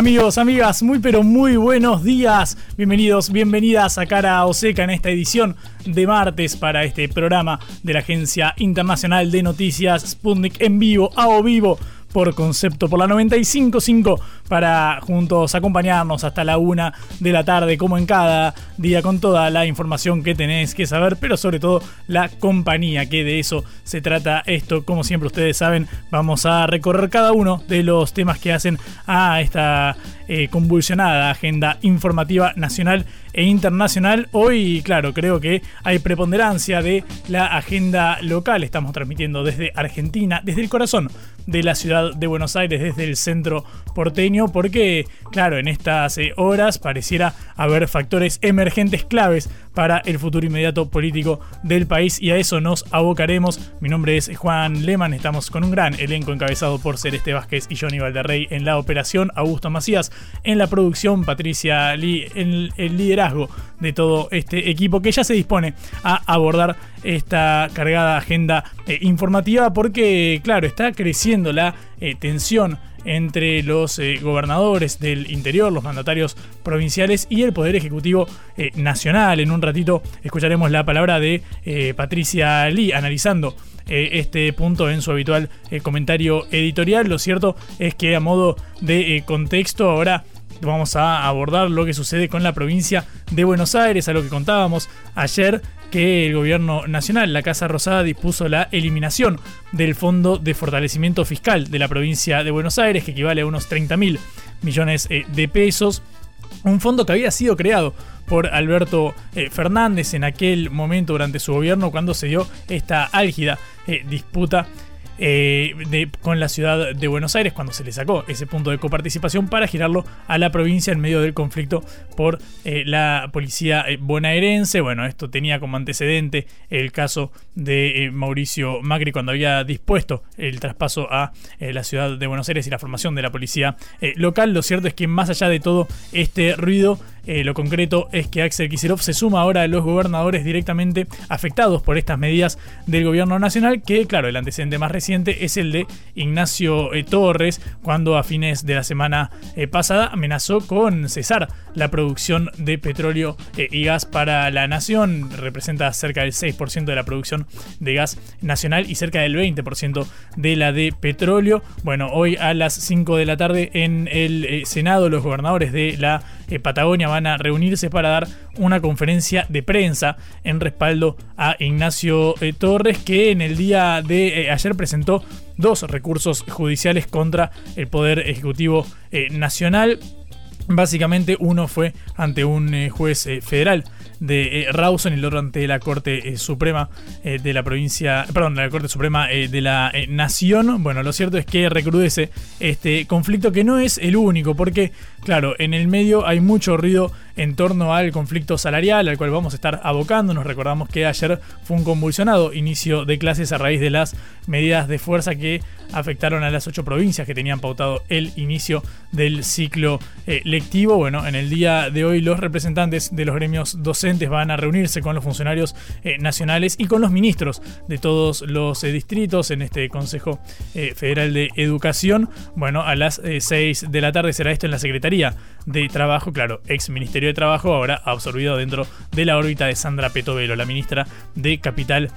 Amigos, amigas, muy pero muy buenos días. Bienvenidos, bienvenidas a Cara Oseca en esta edición de martes para este programa de la Agencia Internacional de Noticias Sputnik en vivo, a o vivo por concepto por la 95.5 para juntos acompañarnos hasta la una de la tarde como en cada día con toda la información que tenés que saber pero sobre todo la compañía que de eso se trata esto. Como siempre ustedes saben vamos a recorrer cada uno de los temas que hacen a esta eh, convulsionada agenda informativa nacional e internacional. Hoy, claro, creo que hay preponderancia de la agenda local. Estamos transmitiendo desde Argentina, desde el corazón de la ciudad de Buenos Aires, desde el centro porteño, porque, claro, en estas eh, horas pareciera haber factores emergentes claves para el futuro inmediato político del país y a eso nos abocaremos. Mi nombre es Juan Leman, estamos con un gran elenco encabezado por Celeste Vázquez y Johnny Valderrey en la operación, Augusto Macías en la producción, Patricia Lee en el liderazgo de todo este equipo que ya se dispone a abordar esta cargada agenda eh, informativa porque, claro, está creciendo la eh, tensión entre los eh, gobernadores del interior, los mandatarios provinciales y el Poder Ejecutivo Nacional. En un ratito escucharemos la palabra de Patricia Lee analizando este punto en su habitual comentario editorial. Lo cierto es que a modo de contexto ahora vamos a abordar lo que sucede con la provincia de Buenos Aires, a lo que contábamos ayer que el gobierno nacional, la Casa Rosada, dispuso la eliminación del Fondo de Fortalecimiento Fiscal de la provincia de Buenos Aires, que equivale a unos 30 mil millones eh, de pesos. Un fondo que había sido creado por Alberto eh, Fernández en aquel momento durante su gobierno cuando se dio esta álgida eh, disputa eh, con la ciudad de Buenos Aires cuando se le sacó ese punto de coparticipación para girarlo a la provincia en medio del conflicto por eh, la policía eh, bonaerense. Bueno, esto tenía como antecedente el caso de Mauricio Macri cuando había dispuesto el traspaso a la ciudad de Buenos Aires y la formación de la policía local. Lo cierto es que más allá de todo este ruido, lo concreto es que Axel Kicillof se suma ahora a los gobernadores directamente afectados por estas medidas del gobierno nacional, que claro, el antecedente más reciente es el de Ignacio eh, Torres, cuando a fines de la semana eh, pasada amenazó con cesar la producción de petróleo eh, y gas para la nación. Representa cerca del 6% de la producción de gas nacional y cerca del 20% de la de petróleo. Bueno, hoy a las 5 de la tarde en el Senado los gobernadores de la Patagonia van a reunirse para dar una conferencia de prensa en respaldo a Ignacio Torres que en el día de ayer presentó dos recursos judiciales contra el Poder Ejecutivo eh, Nacional. Básicamente uno fue ante un eh, juez eh, federal de Rawson y el otro ante la Corte Suprema de la provincia, perdón, la Corte Suprema de la Nación. Bueno, lo cierto es que recrudece este conflicto que no es el único, porque, claro, en el medio hay mucho ruido en torno al conflicto salarial al cual vamos a estar abocando. Nos recordamos que ayer fue un convulsionado inicio de clases a raíz de las medidas de fuerza que afectaron a las ocho provincias que tenían pautado el inicio del ciclo eh, lectivo. Bueno, en el día de hoy los representantes de los gremios docentes van a reunirse con los funcionarios eh, nacionales y con los ministros de todos los eh, distritos en este Consejo Federal de Educación. Bueno, a las 6 de la tarde será esto en la Secretaría de Trabajo, claro, ex Ministerio de Trabajo, ahora absorbido dentro de la órbita de Sandra Petovelo, la ministra de Capital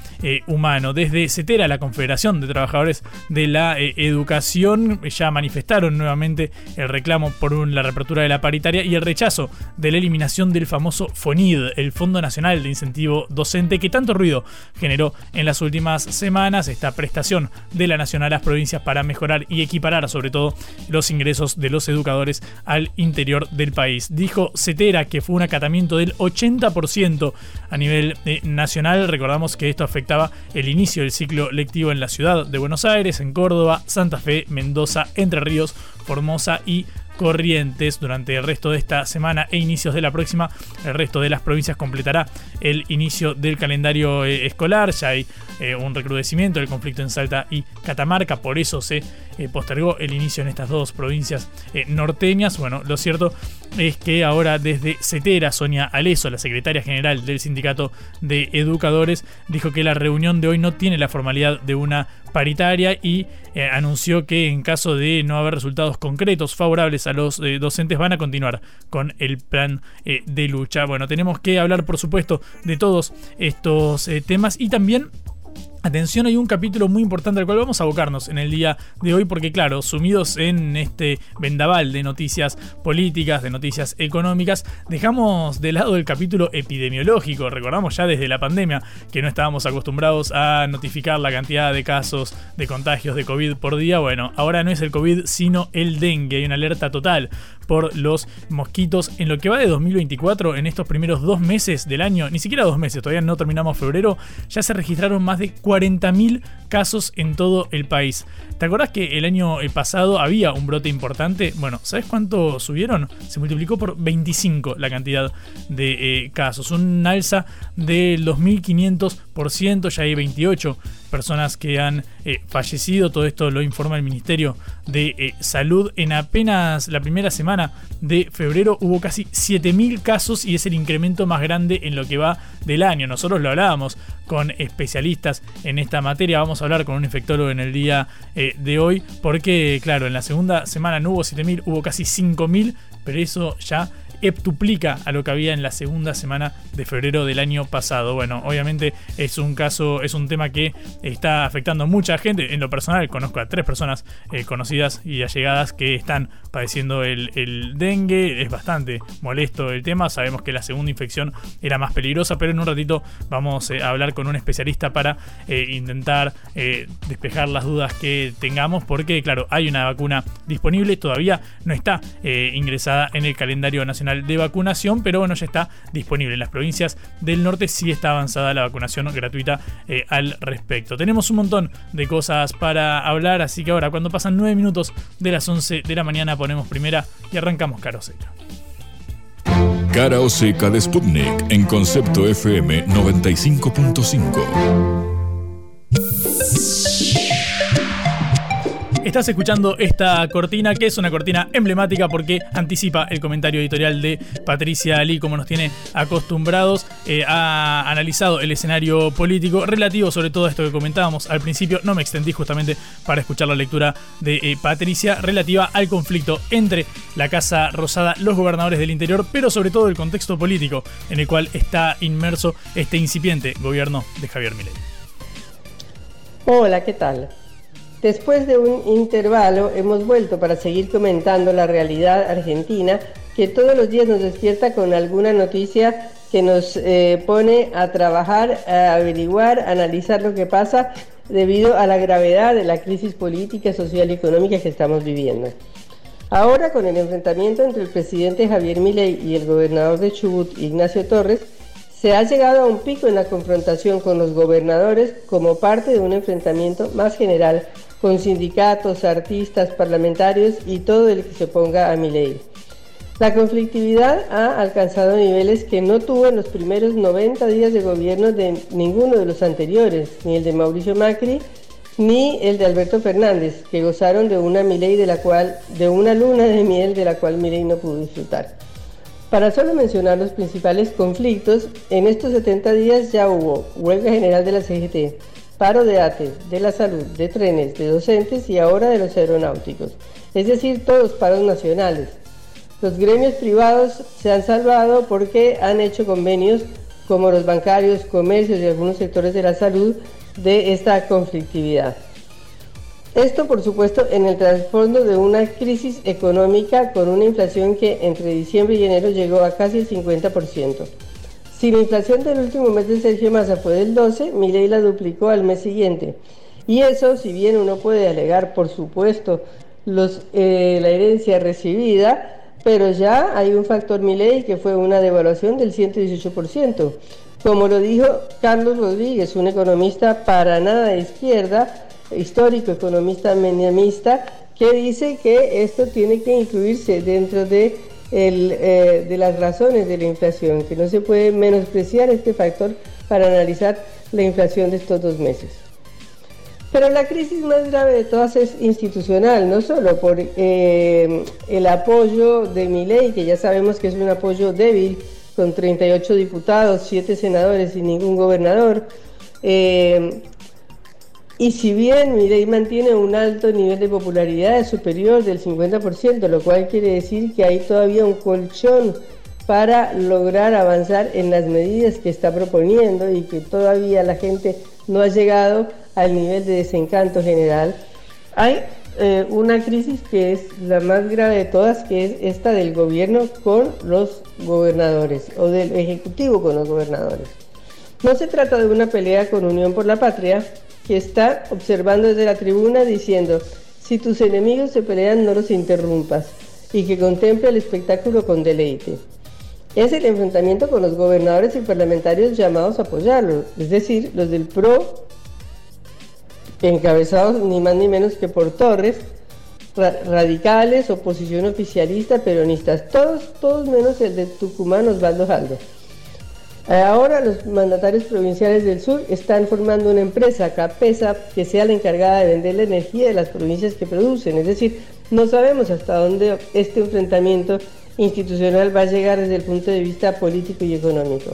Humano. Desde CETERA, la Confederación de Trabajadores de la eh, educación ya manifestaron nuevamente el reclamo por la reapertura de la paritaria y el rechazo de la eliminación del famoso FONID, el Fondo Nacional de Incentivo Docente, que tanto ruido generó en las últimas semanas. Esta prestación de la Nación a las provincias para mejorar y equiparar sobre todo los ingresos de los educadores al interior del país. Dijo Cetera que fue un acatamiento del 80% a nivel eh, nacional. Recordamos que esto afectaba el inicio del ciclo lectivo en la ciudad de Buenos Aires, en Córdoba, Santa Fe, Mendoza, Entre Ríos, Formosa y Corrientes durante el resto de esta semana e inicios de la próxima. El resto de las provincias completará el inicio del calendario eh, escolar. Ya hay eh, un recrudecimiento del conflicto en Salta y Catamarca, por eso se eh, postergó el inicio en estas dos provincias norteñas. Bueno, lo cierto es que ahora desde CETERA, Sonia Aleso, la secretaria general del Sindicato de Educadores, dijo que la reunión de hoy no tiene la formalidad de una paritaria y anunció que en caso de no haber resultados concretos favorables a los docentes van a continuar con el plan de lucha. Bueno, tenemos que hablar por supuesto de todos estos eh, temas y también Atención, hay un capítulo muy importante al cual vamos a abocarnos en el día de hoy porque claro, sumidos en este vendaval de noticias políticas, de noticias económicas, dejamos de lado el capítulo epidemiológico. Recordamos ya desde la pandemia que no estábamos acostumbrados a notificar la cantidad de casos de contagios de COVID por día. Bueno, ahora no es el COVID sino el dengue. Hay una alerta total por los mosquitos. En lo que va de 2024, en estos primeros dos meses del año, ni siquiera dos meses, todavía no terminamos febrero, ya se registraron más de 40.000 casos en todo el país. ¿Te acordás que el año eh, pasado había un brote importante? Bueno, ¿sabes cuánto subieron? Se multiplicó por 25 la cantidad de eh, casos. Un alza del 2.500%, ya hay 28 personas que han eh, fallecido. Todo esto lo informa el Ministerio de Salud. En apenas la primera semana de febrero hubo casi 7.000 casos y es el incremento más grande en lo que va del año. Nosotros lo hablábamos con especialistas en esta materia. Vamos a hablar con un infectólogo en el día eh, de hoy, porque, claro, en la segunda semana no hubo 7.000, hubo casi 5.000, pero eso ya heptuplica a lo que había en la segunda semana de febrero del año pasado. Bueno, obviamente es un caso, es un tema que está afectando a mucha gente. En lo personal, conozco a tres personas eh, conocidas y allegadas que están padeciendo el, dengue. Es bastante molesto el tema. Sabemos que la segunda infección era más peligrosa, pero en un ratito vamos eh, a hablar con un especialista para eh, intentar despejar las dudas que tengamos, porque, claro, hay una vacuna disponible, todavía no está ingresada en el calendario nacional de vacunación, pero bueno, ya está disponible. En las provincias del norte sí está avanzada la vacunación gratuita eh, al respecto. Tenemos un montón de cosas para hablar, así que ahora cuando pasan 9 minutos de las 11 de la mañana ponemos primera y arrancamos Cara Seca. Cara o Seca de Sputnik en concepto FM 95.5. Estás escuchando esta cortina, que es una cortina emblemática porque anticipa el comentario editorial de Patricia Ali, como nos tiene acostumbrados. Eh, ha analizado el escenario político relativo, sobre todo a esto que comentábamos al principio. No me extendí justamente para escuchar la lectura de eh, Patricia, relativa al conflicto entre la Casa Rosada, los gobernadores del interior, pero sobre todo el contexto político en el cual está inmerso este incipiente gobierno de Javier Milei. Hola, ¿qué tal? Después de un intervalo hemos vuelto para seguir comentando la realidad argentina que todos los días nos despierta con alguna noticia que nos eh, pone a trabajar, a averiguar, a analizar lo que pasa debido a la gravedad de la crisis política, social y económica que estamos viviendo. Ahora, con el enfrentamiento entre el presidente Javier Milei y el gobernador de Chubut, Ignacio Torres, Se ha llegado a un pico en la confrontación con los gobernadores como parte de un enfrentamiento más general con sindicatos, artistas, parlamentarios y todo el que se ponga a mi ley. La conflictividad ha alcanzado niveles que no tuvo en los primeros 90 días de gobierno de ninguno de los anteriores, ni el de Mauricio Macri, ni el de Alberto Fernández, que gozaron de una Milei de la cual, de una luna de miel de la cual Milei no pudo disfrutar. Para solo mencionar los principales conflictos, en estos 70 días ya hubo huelga general de la CGT, paro de ATE, de la salud, de trenes, de docentes y ahora de los aeronáuticos, es decir, todos paros nacionales. Los gremios privados se han salvado porque han hecho convenios como los bancarios, comercios y algunos sectores de la salud de esta conflictividad. Esto, por supuesto, en el trasfondo de una crisis económica con una inflación que entre diciembre y enero llegó a casi el 50%. Si la inflación del último mes de Sergio Massa fue del 12, Milei la duplicó al mes siguiente. Y eso, si bien uno puede alegar, por supuesto, eh, la herencia recibida, pero ya hay un factor Milei que fue una devaluación del 118%. Como lo dijo Carlos Rodríguez, un economista para nada de izquierda, histórico economista meniamista, que dice que esto tiene que incluirse dentro de, eh, de las razones de la inflación, que no se puede menospreciar este factor para analizar la inflación de estos dos meses. Pero la crisis más grave de todas es institucional, no solo por eh, el apoyo de mi ley, que ya sabemos que es un apoyo débil, con 38 diputados, 7 senadores y ningún gobernador. Eh, y si bien Milei mantiene un alto nivel de popularidad superior del 50%, lo cual quiere decir que hay todavía un colchón para lograr avanzar en las medidas que está proponiendo y que todavía la gente no ha llegado al nivel de desencanto general, hay eh, una crisis que es la más grave de todas, que es esta del gobierno con los gobernadores o del ejecutivo con los gobernadores. No se trata de una pelea con Unión por la Patria, que está observando desde la tribuna diciendo, si tus enemigos se pelean no los interrumpas y que contemple el espectáculo con deleite. Es el enfrentamiento con los gobernadores y parlamentarios llamados a apoyarlo, es decir, los del PRO encabezados ni más ni menos que por Torres, radicales, oposición oficialista, peronistas, todos, todos menos el de Tucumán, Osvaldo Jaldo. Ahora los mandatarios provinciales del sur están formando una empresa, CAPESA, que sea la encargada de vender la energía de las provincias que producen. Es decir, no sabemos hasta dónde este enfrentamiento institucional va a llegar desde el punto de vista político y económico.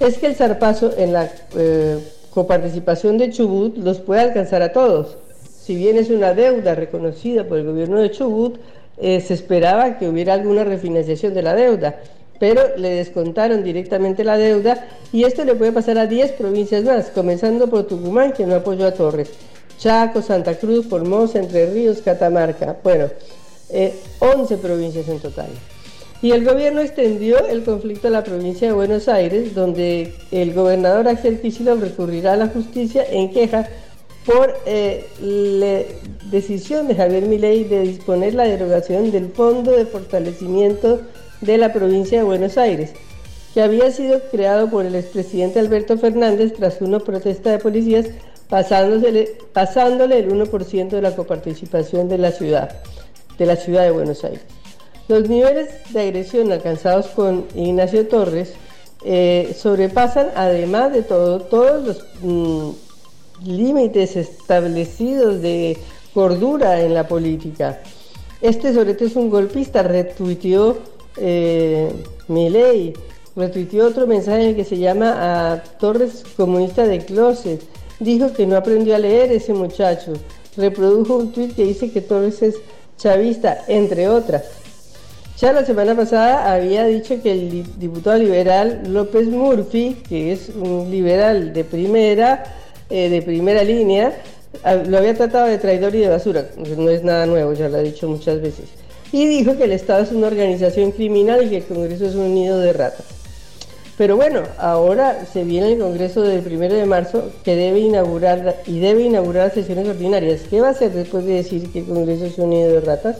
Es que el zarpazo en la eh, coparticipación de Chubut los puede alcanzar a todos. Si bien es una deuda reconocida por el gobierno de Chubut, eh, se esperaba que hubiera alguna refinanciación de la deuda, pero le descontaron directamente la deuda y esto le puede pasar a 10 provincias más, comenzando por Tucumán, que no apoyó a Torres, Chaco, Santa Cruz, Formosa, Entre Ríos, Catamarca, bueno, 11 eh, provincias en total. Y el gobierno extendió el conflicto a la provincia de Buenos Aires, donde el gobernador Axel Kicillof recurrirá a la justicia en queja por eh, la decisión de Javier Milei de disponer la derogación del Fondo de Fortalecimiento de la provincia de Buenos Aires, que había sido creado por el expresidente Alberto Fernández tras una protesta de policías pasándole, pasándole el 1% de la coparticipación de la ciudad, de la ciudad de Buenos Aires. Los niveles de agresión alcanzados con Ignacio Torres eh, sobrepasan, además de todo, todos los mm, límites establecidos de cordura en la política. Este sobre todo es un golpista, retuiteó eh, ley, retuiteó otro mensaje que se llama a Torres comunista de closet. Dijo que no aprendió a leer ese muchacho. Reprodujo un tuit que dice que Torres es chavista, entre otras. Ya la semana pasada había dicho que el diputado liberal López Murphy, que es un liberal de primera, eh, de primera línea, lo había tratado de traidor y de basura, no es nada nuevo, ya lo ha dicho muchas veces. Y dijo que el Estado es una organización criminal y que el Congreso es un nido de ratas. Pero bueno, ahora se viene el Congreso del primero de marzo que debe inaugurar y debe inaugurar sesiones ordinarias. ¿Qué va a hacer después de decir que el Congreso es un nido de ratas?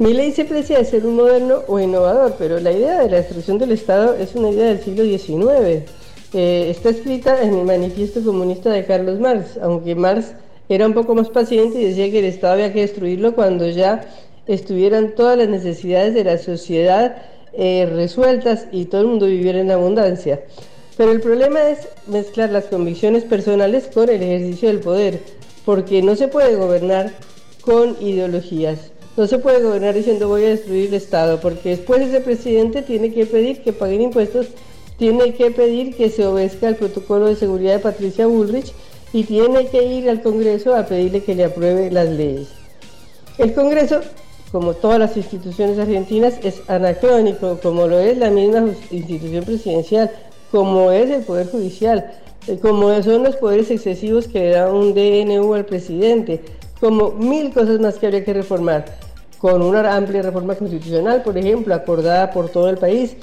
Mi ley se precia de ser un moderno o innovador, pero la idea de la destrucción del Estado es una idea del siglo XIX. Eh, está escrita en el manifiesto comunista de Carlos Marx, aunque Marx era un poco más paciente y decía que el Estado había que destruirlo cuando ya estuvieran todas las necesidades de la sociedad eh, resueltas y todo el mundo viviera en abundancia. Pero el problema es mezclar las convicciones personales con el ejercicio del poder, porque no se puede gobernar con ideologías. No se puede gobernar diciendo voy a destruir el Estado, porque después ese presidente tiene que pedir que paguen impuestos, tiene que pedir que se obedezca al protocolo de seguridad de Patricia Bullrich y tiene que ir al Congreso a pedirle que le apruebe las leyes. El Congreso, como todas las instituciones argentinas, es anacrónico, como lo es la misma institución presidencial, como es el Poder Judicial, eh, como son los poderes excesivos que le da un DNU al presidente, como mil cosas más que habría que reformar, con una amplia reforma constitucional, por ejemplo, acordada por todo el país,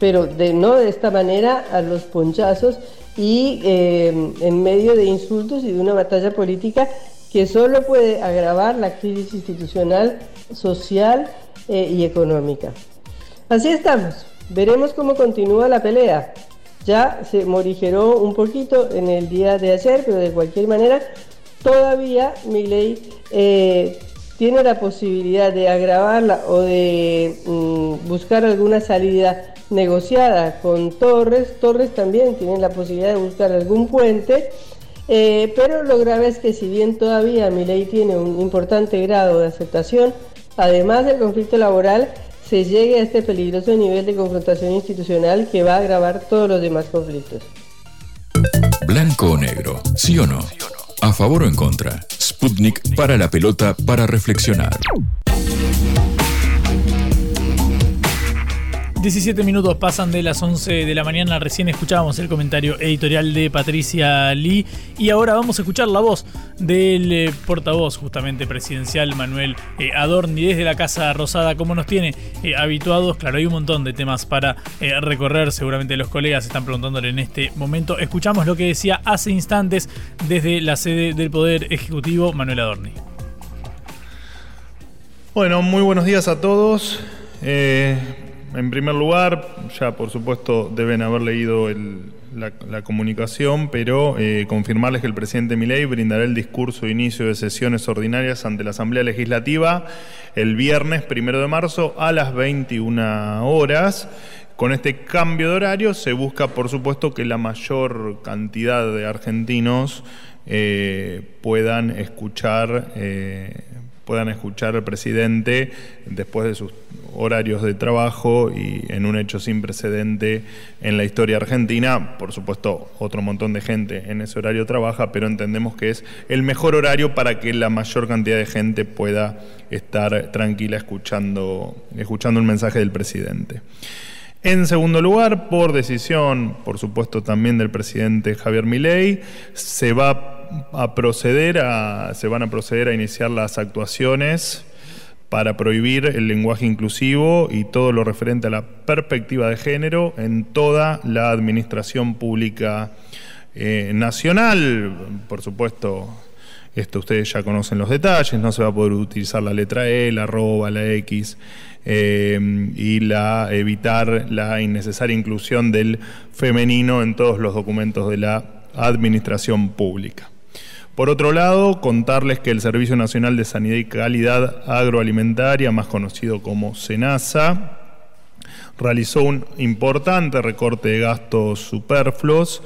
pero de, no de esta manera a los ponchazos y eh, en medio de insultos y de una batalla política que solo puede agravar la crisis institucional, social eh, y económica. Así estamos. Veremos cómo continúa la pelea. Ya se morigeró un poquito en el día de ayer, pero de cualquier manera, todavía mi ley eh, tiene la posibilidad de agravarla o de mm, buscar alguna salida negociada con Torres. Torres también tiene la posibilidad de buscar algún puente. Eh, pero lo grave es que si bien todavía mi ley tiene un importante grado de aceptación, además del conflicto laboral, se llegue a este peligroso nivel de confrontación institucional que va a agravar todos los demás conflictos. Blanco o negro, sí o no. A favor o en contra. Sputnik para la pelota para reflexionar. 17 minutos pasan de las 11 de la mañana, recién escuchábamos el comentario editorial de Patricia Lee y ahora vamos a escuchar la voz del eh, portavoz justamente presidencial Manuel eh, Adorni desde la Casa Rosada, como nos tiene eh, habituados. Claro, hay un montón de temas para recorrer, seguramente los colegas están preguntándole en este momento. Escuchamos lo que decía hace instantes desde la sede del Poder Ejecutivo Manuel Adorni. Bueno, muy buenos días a todos. En primer lugar, ya por supuesto deben haber leído la, comunicación, pero eh, confirmarles que el presidente Milei brindará el discurso de inicio de sesiones ordinarias ante la Asamblea Legislativa el viernes primero de marzo a las 21 horas. Con este cambio de horario se busca, por supuesto, que la mayor cantidad de argentinos eh, puedan escuchar. Eh, puedan escuchar al presidente después de sus horarios de trabajo y en un hecho sin precedente en la historia argentina. Por supuesto, otro montón de gente en ese horario trabaja, pero entendemos que es el mejor horario para que la mayor cantidad de gente pueda estar tranquila escuchando, escuchando el mensaje del presidente. En segundo lugar, por decisión, por supuesto, también del presidente Javier Milei, se va a proceder a, se van a proceder a iniciar las actuaciones para prohibir el lenguaje inclusivo y todo lo referente a la perspectiva de género en toda la administración pública eh, nacional. Por supuesto, esto ustedes ya conocen los detalles, no se va a poder utilizar la letra E, la arroba, la X eh, y la evitar la innecesaria inclusión del femenino en todos los documentos de la administración pública. Por otro lado, contarles que el Servicio Nacional de Sanidad y Calidad Agroalimentaria, más conocido como SENASA, realizó un importante recorte de gastos superfluos.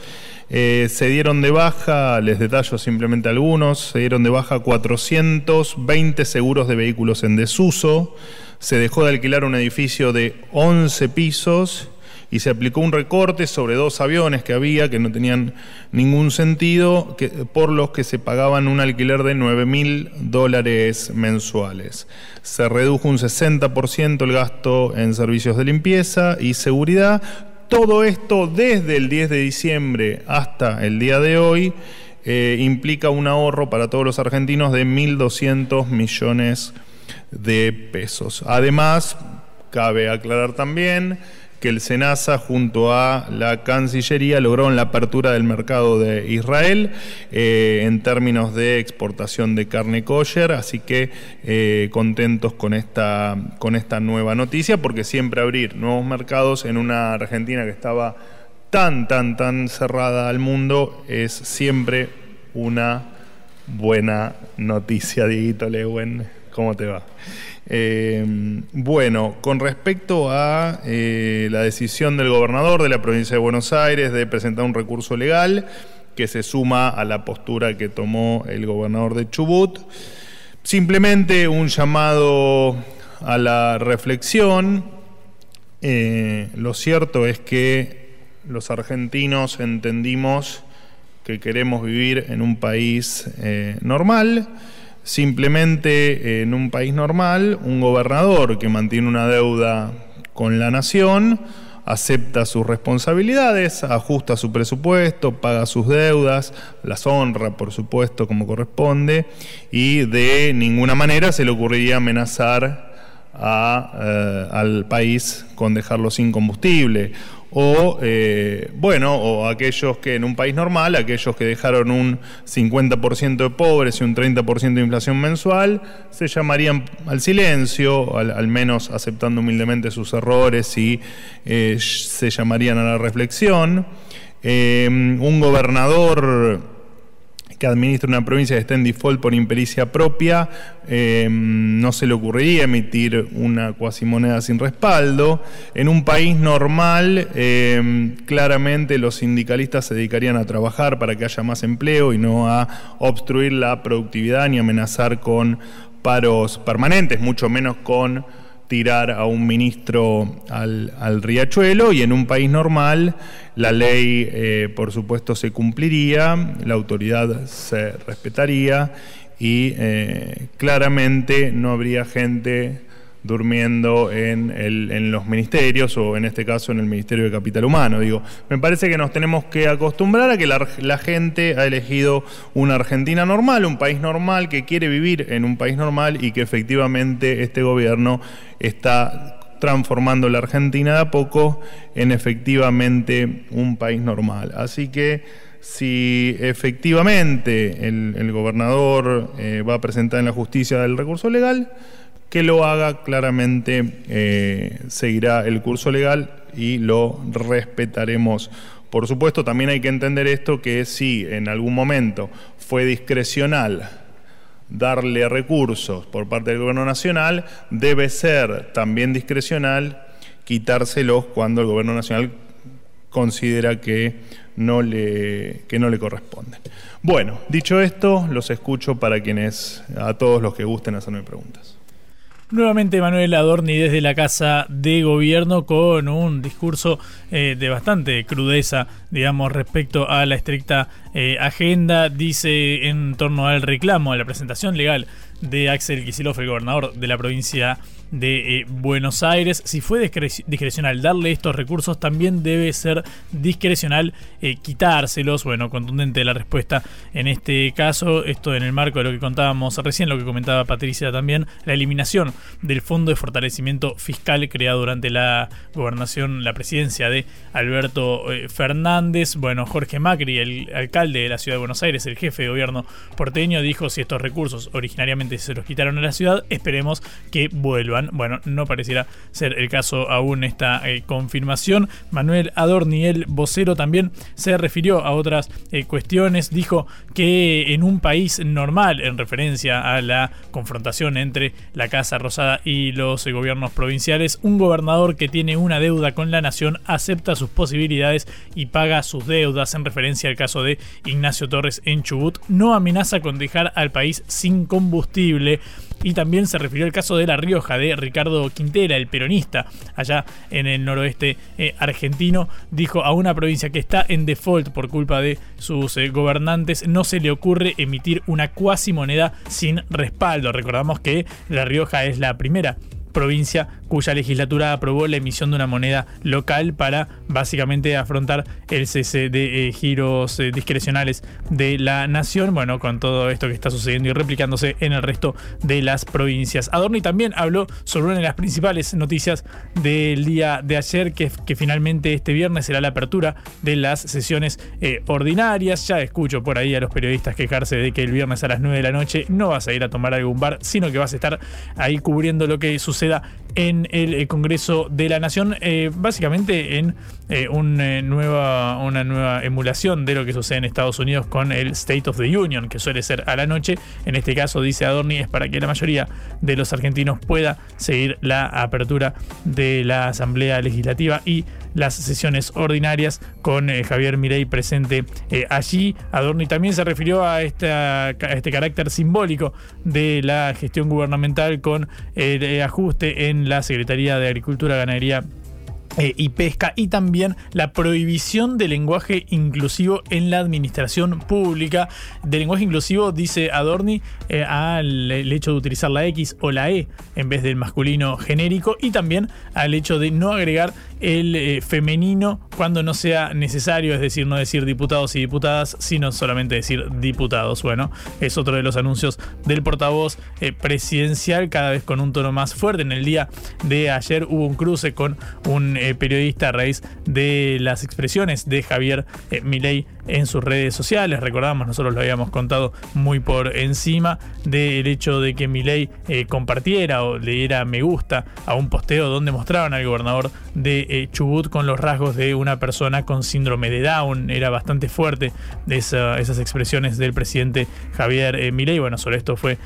Eh, se dieron de baja, les detallo simplemente algunos, se dieron de baja 420 seguros de vehículos en desuso, se dejó de alquilar un edificio de 11 pisos y se aplicó un recorte sobre dos aviones que había que no tenían ningún sentido, por los que se pagaban un alquiler de 9 mil dólares mensuales. Se redujo un 60% el gasto en servicios de limpieza y seguridad. Todo esto desde el 10 de diciembre hasta el día de hoy. Eh, implica un ahorro para todos los argentinos de 1.200 millones de pesos. Además, cabe aclarar también que el SENASA junto a la Cancillería lograron la apertura del mercado de Israel eh, en términos de exportación de carne kosher, así que eh, contentos con esta, con esta nueva noticia, porque siempre abrir nuevos mercados en una Argentina que estaba tan, tan, tan cerrada al mundo es siempre una buena noticia, Dieguito Lewen. ¿Cómo te va? Eh, bueno, con respecto a eh, la decisión del gobernador de la provincia de Buenos Aires de presentar un recurso legal que se suma a la postura que tomó el gobernador de Chubut, simplemente un llamado a la reflexión. Eh, lo cierto es que los argentinos entendimos que queremos vivir en un país normal Simplemente en un país normal, un gobernador que mantiene una deuda con la nación acepta sus responsabilidades, ajusta su presupuesto, paga sus deudas, las honra, por supuesto, como corresponde, y de ninguna manera se le ocurriría amenazar eh, al país con dejarlo sin combustible o eh, bueno, o aquellos que en un país normal, aquellos que dejaron un 50% de pobres y un 30% de inflación mensual, se llamarían al silencio, al, menos aceptando humildemente sus errores y eh, se llamarían a la reflexión. Eh, un gobernador que administra una provincia que está en default por impericia propia, eh, no se le ocurriría emitir una cuasimoneda sin respaldo. En un país normal, eh, claramente los sindicalistas se dedicarían a trabajar para que haya más empleo y no a obstruir la productividad ni amenazar con paros permanentes, mucho menos con tirar a un ministro al, riachuelo y en un país normal la ley, eh, por supuesto, se cumpliría, la autoridad se respetaría y eh, claramente no habría gente durmiendo en, en, los ministerios o en este caso en el Ministerio de Capital Humano. Digo, me parece que nos tenemos que acostumbrar a que la, la, gente ha elegido una Argentina normal, un país normal, que quiere vivir en un país normal y que efectivamente este gobierno está transformando la Argentina de a poco en efectivamente un país normal. Así que si efectivamente el, gobernador eh, va a presentar en la justicia el recurso legal, que lo haga claramente eh, seguirá el curso legal y lo respetaremos. Por supuesto, también hay que entender esto que si en algún momento fue discrecional darle recursos por parte del gobierno nacional, debe ser también discrecional quitárselos cuando el gobierno nacional considera que no le, que no le corresponden. Bueno, dicho esto, los escucho para quienes, a todos los que gusten hacerme preguntas. Nuevamente Manuel Adorni desde la Casa de Gobierno con un discurso eh, de bastante crudeza, digamos, respecto a la estricta eh, agenda. Dice en torno al reclamo, a la presentación legal de Axel Kicillof, el gobernador de la provincia de eh, Buenos Aires. Si fue discrecional darle estos recursos, también debe ser discrecional eh, quitárselos. Bueno, contundente la respuesta en este caso. Esto en el marco de lo que contábamos recién, lo que comentaba Patricia también, la eliminación del Fondo de Fortalecimiento Fiscal creado durante la gobernación, la presidencia de Alberto eh, Fernández. Bueno, Jorge Macri, el alcalde de la ciudad de Buenos Aires, el jefe de gobierno porteño, dijo si estos recursos originariamente se los quitaron a la ciudad, esperemos que vuelvan. Bueno, no pareciera ser el caso aún esta eh, confirmación. Manuel Adorni, el vocero, también se refirió a otras eh, cuestiones. Dijo que en un país normal, en referencia a la confrontación entre la Casa Rosada y los eh, gobiernos provinciales, un gobernador que tiene una deuda con la nación acepta sus posibilidades y paga sus deudas. En referencia al caso de Ignacio Torres en Chubut, no amenaza con dejar al país sin combustible. Y también se refirió al caso de La Rioja, de Ricardo Quintera, el peronista, allá en el noroeste eh, argentino. Dijo a una provincia que está en default por culpa de sus eh, gobernantes, no se le ocurre emitir una cuasi moneda sin respaldo. Recordamos que La Rioja es la primera provincia cuya legislatura aprobó la emisión de una moneda local para básicamente afrontar el cese de eh, giros eh, discrecionales de la nación, bueno, con todo esto que está sucediendo y replicándose en el resto de las provincias. Adorni también habló sobre una de las principales noticias del día de ayer, que, que finalmente este viernes será la apertura de las sesiones eh, ordinarias. Ya escucho por ahí a los periodistas quejarse de que el viernes a las 9 de la noche no vas a ir a tomar algún bar, sino que vas a estar ahí cubriendo lo que suceda en el eh, Congreso de la Nación, eh, básicamente en eh, una, nueva, una nueva emulación de lo que sucede en Estados Unidos con el State of the Union, que suele ser a la noche. En este caso, dice Adorni, es para que la mayoría de los argentinos pueda seguir la apertura de la Asamblea Legislativa y las sesiones ordinarias con Javier Mirey presente allí. Adorni también se refirió a, este carácter simbólico de la gestión gubernamental con el ajuste en la Secretaría de Agricultura, Ganadería eh, y pesca y también la prohibición del lenguaje inclusivo en la administración pública. De lenguaje inclusivo, dice Adorni, eh, al hecho de utilizar la X o la E en vez del masculino genérico y también al hecho de no agregar el eh, femenino cuando no sea necesario, es decir, no decir diputados y diputadas, sino solamente decir diputados. Bueno, es otro de los anuncios del portavoz presidencial, cada vez con un tono más fuerte. En el día de ayer hubo un cruce con un eh, periodista a raíz de las expresiones de Javier eh, Milei en sus redes sociales. Recordamos, nosotros lo habíamos contado muy por encima del hecho de que Milei eh, compartiera o le diera me gusta a un posteo donde mostraban al gobernador de Chubut con los rasgos de una persona con síndrome de Down. Era bastante fuerte esas expresiones del presidente Javier Milei. Bueno, sobre esto fue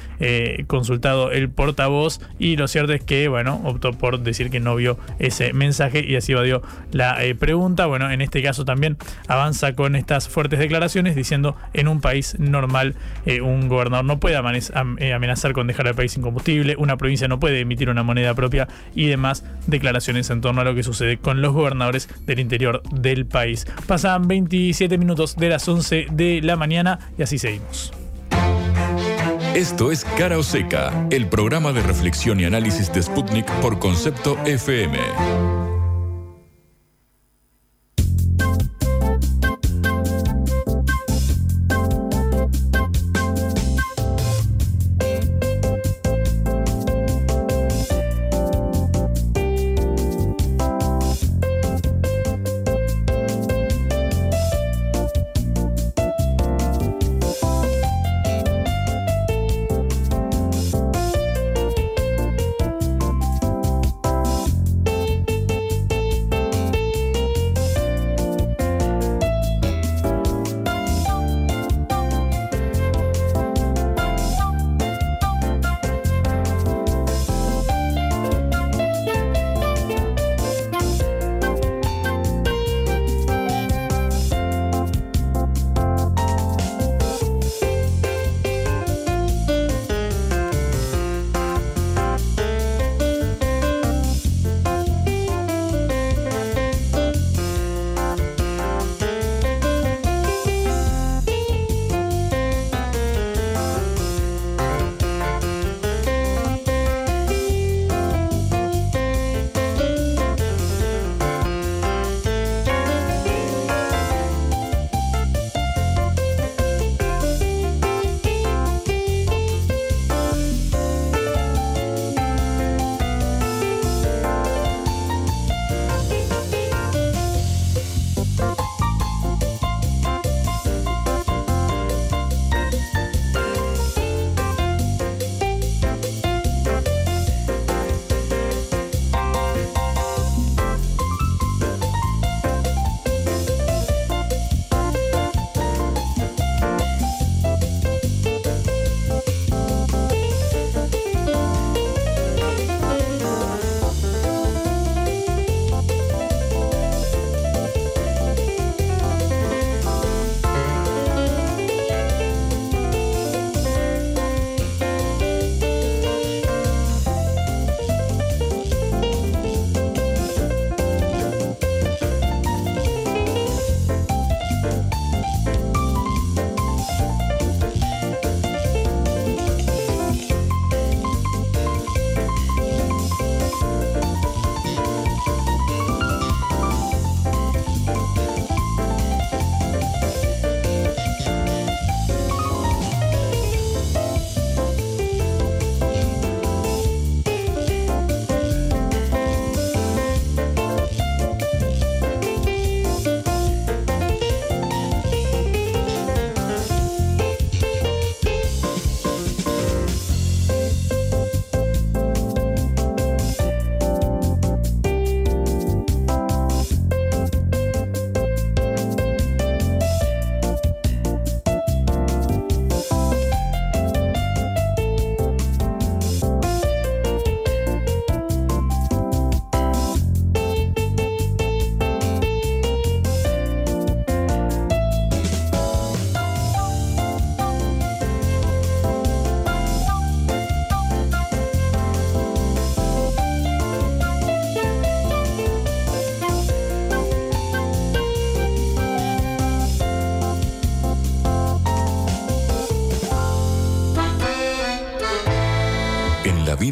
consultado el portavoz y lo cierto es que, bueno, optó por decir que no vio ese mensaje y así evadió la eh, pregunta. Bueno, en este caso también avanza con estas fuertes declaraciones diciendo en un país normal eh, un gobernador no puede eh, amenazar con dejar el país sin combustible, una provincia no puede emitir una moneda propia y demás declaraciones en torno a lo que sucede con los gobernadores del interior del país. Pasan 27 minutos de las 11 de la mañana y así seguimos. Esto es Cara o Seca, el programa de reflexión y análisis de Sputnik por concepto FM.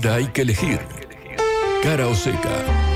Hay que elegir. Cara o seca.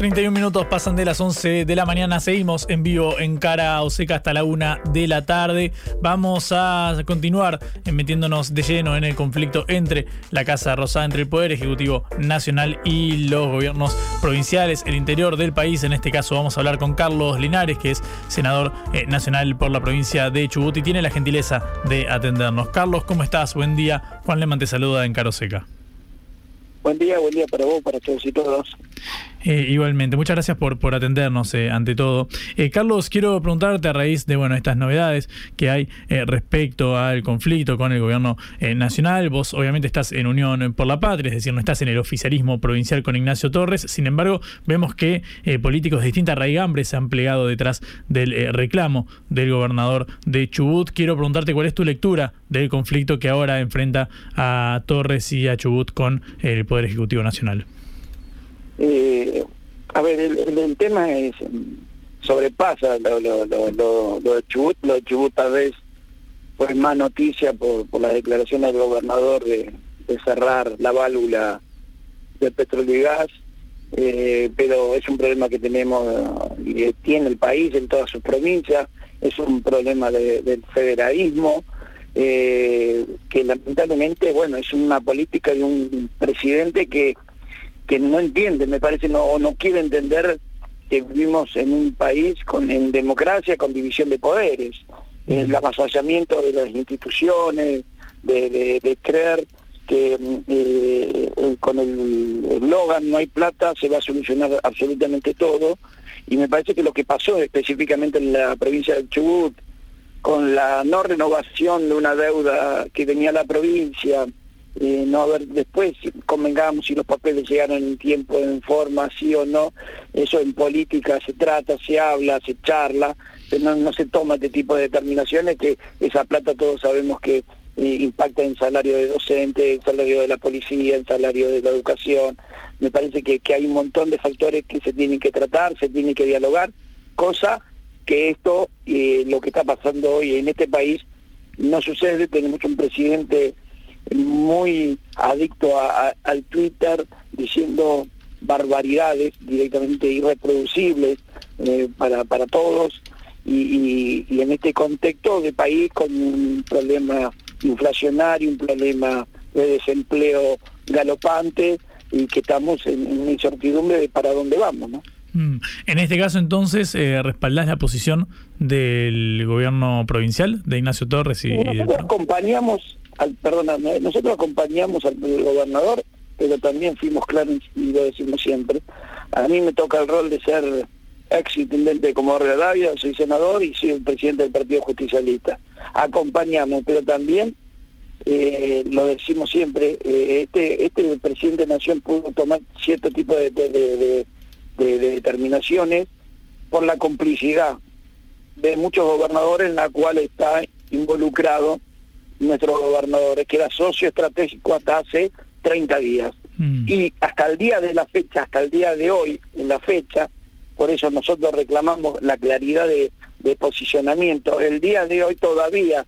31 minutos pasan de las 11 de la mañana. Seguimos en vivo en Cara Oseca hasta la 1 de la tarde. Vamos a continuar metiéndonos de lleno en el conflicto entre la Casa Rosada, entre el Poder Ejecutivo Nacional y los gobiernos provinciales, el interior del país. En este caso vamos a hablar con Carlos Linares, que es senador eh, nacional por la provincia de Chubut y tiene la gentileza de atendernos. Carlos, ¿cómo estás? Buen día. Juan Leman te saluda en Cara Oseca. Buen día, buen día para vos, para todos y todas. Eh, igualmente, muchas gracias por, por atendernos eh, ante todo. Eh, Carlos, quiero preguntarte a raíz de bueno estas novedades que hay respecto al conflicto con el gobierno nacional. Vos obviamente estás en Unión por la Patria, es decir, no estás en el oficialismo provincial con Ignacio Torres. Sin embargo, vemos que políticos de distintas raigambres se han plegado detrás del reclamo del gobernador de Chubut. Quiero preguntarte cuál es tu lectura del conflicto que ahora enfrenta a Torres y a Chubut con el Poder Ejecutivo Nacional. Eh, a ver, el, tema es sobrepasa lo, lo, lo, lo, de Chubut, lo de Chubut tal vez fue más noticia por, por la declaración del gobernador de, cerrar la válvula del petróleo y gas, eh, pero es un problema que tenemos y tiene el país en todas sus provincias, es un problema del federalismo, eh, que lamentablemente, bueno, es una política de un presidente que que no entiende, me parece, no, o no quiere entender que vivimos en un país con, en democracia con división de poderes, el avasallamiento de las instituciones, de, creer que eh, con el eslogan no hay plata se va a solucionar absolutamente todo, y me parece que lo que pasó específicamente en la provincia de Chubut, con la no renovación de una deuda que tenía la provincia, eh, no ver después convengamos si los papeles llegaron en tiempo, en forma, sí o no, eso en política se trata, se habla, se charla, no, no se toma este tipo de determinaciones que esa plata todos sabemos que eh, impacta en salario de docente, en salario de la policía, en salario de la educación. Me parece que, que hay un montón de factores que se tienen que tratar, se tienen que dialogar, cosa que esto, eh, lo que está pasando hoy en este país, no sucede, tenemos un presidente muy adicto al Twitter diciendo barbaridades directamente irreproducibles eh, para, para todos y, en este contexto de país con un problema inflacionario, un problema de desempleo galopante y que estamos en, una incertidumbre de para dónde vamos, ¿no? Mm. En este caso, entonces, eh, ¿respaldás la posición del gobierno provincial de Ignacio Torres? y Nosotros acompañamos perdona, nosotros acompañamos al gobernador, pero también fuimos claros y lo decimos siempre. A mí me toca el rol de ser ex intendente de Comodoro Rivadavia, soy senador y soy el presidente del Partido Justicialista. Acompañamos, pero también eh, lo decimos siempre, eh, este, este presidente de Nación pudo tomar cierto tipo de, determinaciones por la complicidad de muchos gobernadores en la cual está involucrado nuestro gobernador, que era socio estratégico hasta hace 30 días. Mm. Y hasta el día de la fecha, hasta el día de hoy, en la fecha, por eso nosotros reclamamos la claridad de, posicionamiento. El día de hoy todavía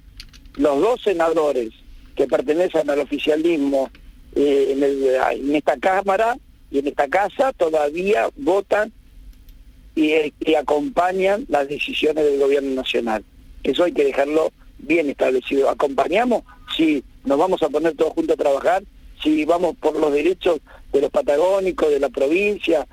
los dos senadores que pertenecen al oficialismo eh, en, esta Cámara y en esta Casa todavía votan y, y acompañan las decisiones del gobierno nacional. Eso hay que dejarlo bien establecido. ¿Acompañamos? Sí. ¿Nos vamos a poner todos juntos a trabajar? Sí. ¿Vamos por los derechos de los patagónicos, de la provincia?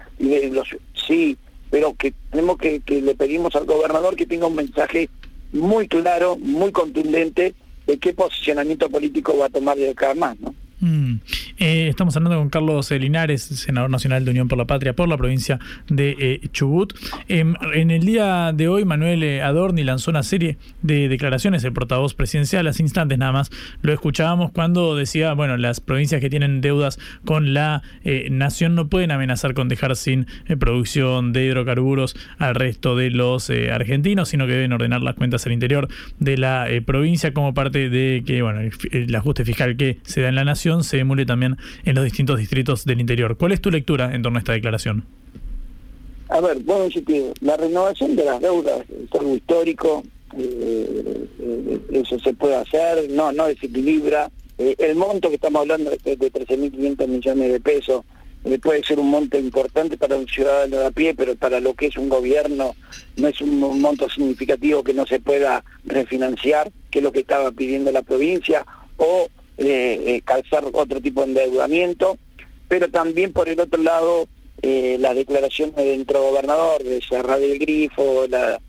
Sí, pero que tenemos que, que le pedimos al gobernador que tenga un mensaje muy claro, muy contundente de qué posicionamiento político va a tomar de acá más, ¿no? Mm. Eh, estamos hablando con Carlos Linares, senador nacional de Unión por la Patria por la provincia de eh, Chubut. Em, en el día de hoy, Manuel eh, Adorni lanzó una serie de declaraciones, el portavoz presidencial, hace instantes nada más lo escuchábamos cuando decía, bueno, las provincias que tienen deudas con la nación no pueden amenazar con dejar sin producción de hidrocarburos al resto de los argentinos, sino que deben ordenar las cuentas al interior de la provincia como parte de que, bueno, el ajuste fiscal que se da en la nación se emule también en los distintos distritos del interior. ¿Cuál es tu lectura en torno a esta declaración? A ver, bueno, decir que la renovación de las deudas es algo histórico, eh, eso se puede hacer, no, no desequilibra. el monto que estamos hablando de, de 13.500 millones de pesos puede ser un monto importante para un ciudadano de a pie, pero para lo que es un gobierno no es un monto significativo que no se pueda refinanciar, que es lo que estaba pidiendo la provincia, o calzar otro tipo de endeudamiento, pero también por el otro lado eh, las declaraciones dentro gobernador de cerrar el grifo, la,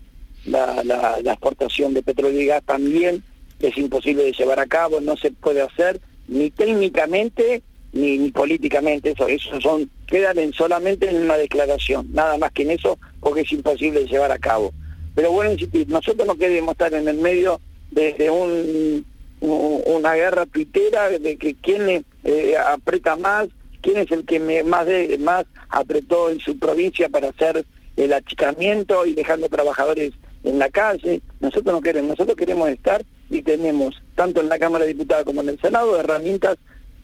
la, exportación de petróleo y gas también es imposible de llevar a cabo, no se puede hacer ni técnicamente ni, políticamente, eso, eso son, quedan en solamente en una declaración, nada más que en eso, porque es imposible de llevar a cabo. Pero bueno, insistir, nosotros no queremos estar en el medio de, un, una guerra tuitera de que quién eh, aprieta más, quién es el que más, de, más apretó en su provincia para hacer el achicamiento y dejando trabajadores en la calle. Nosotros no queremos, nosotros queremos estar y tenemos, tanto en la Cámara de Diputados como en el Senado, herramientas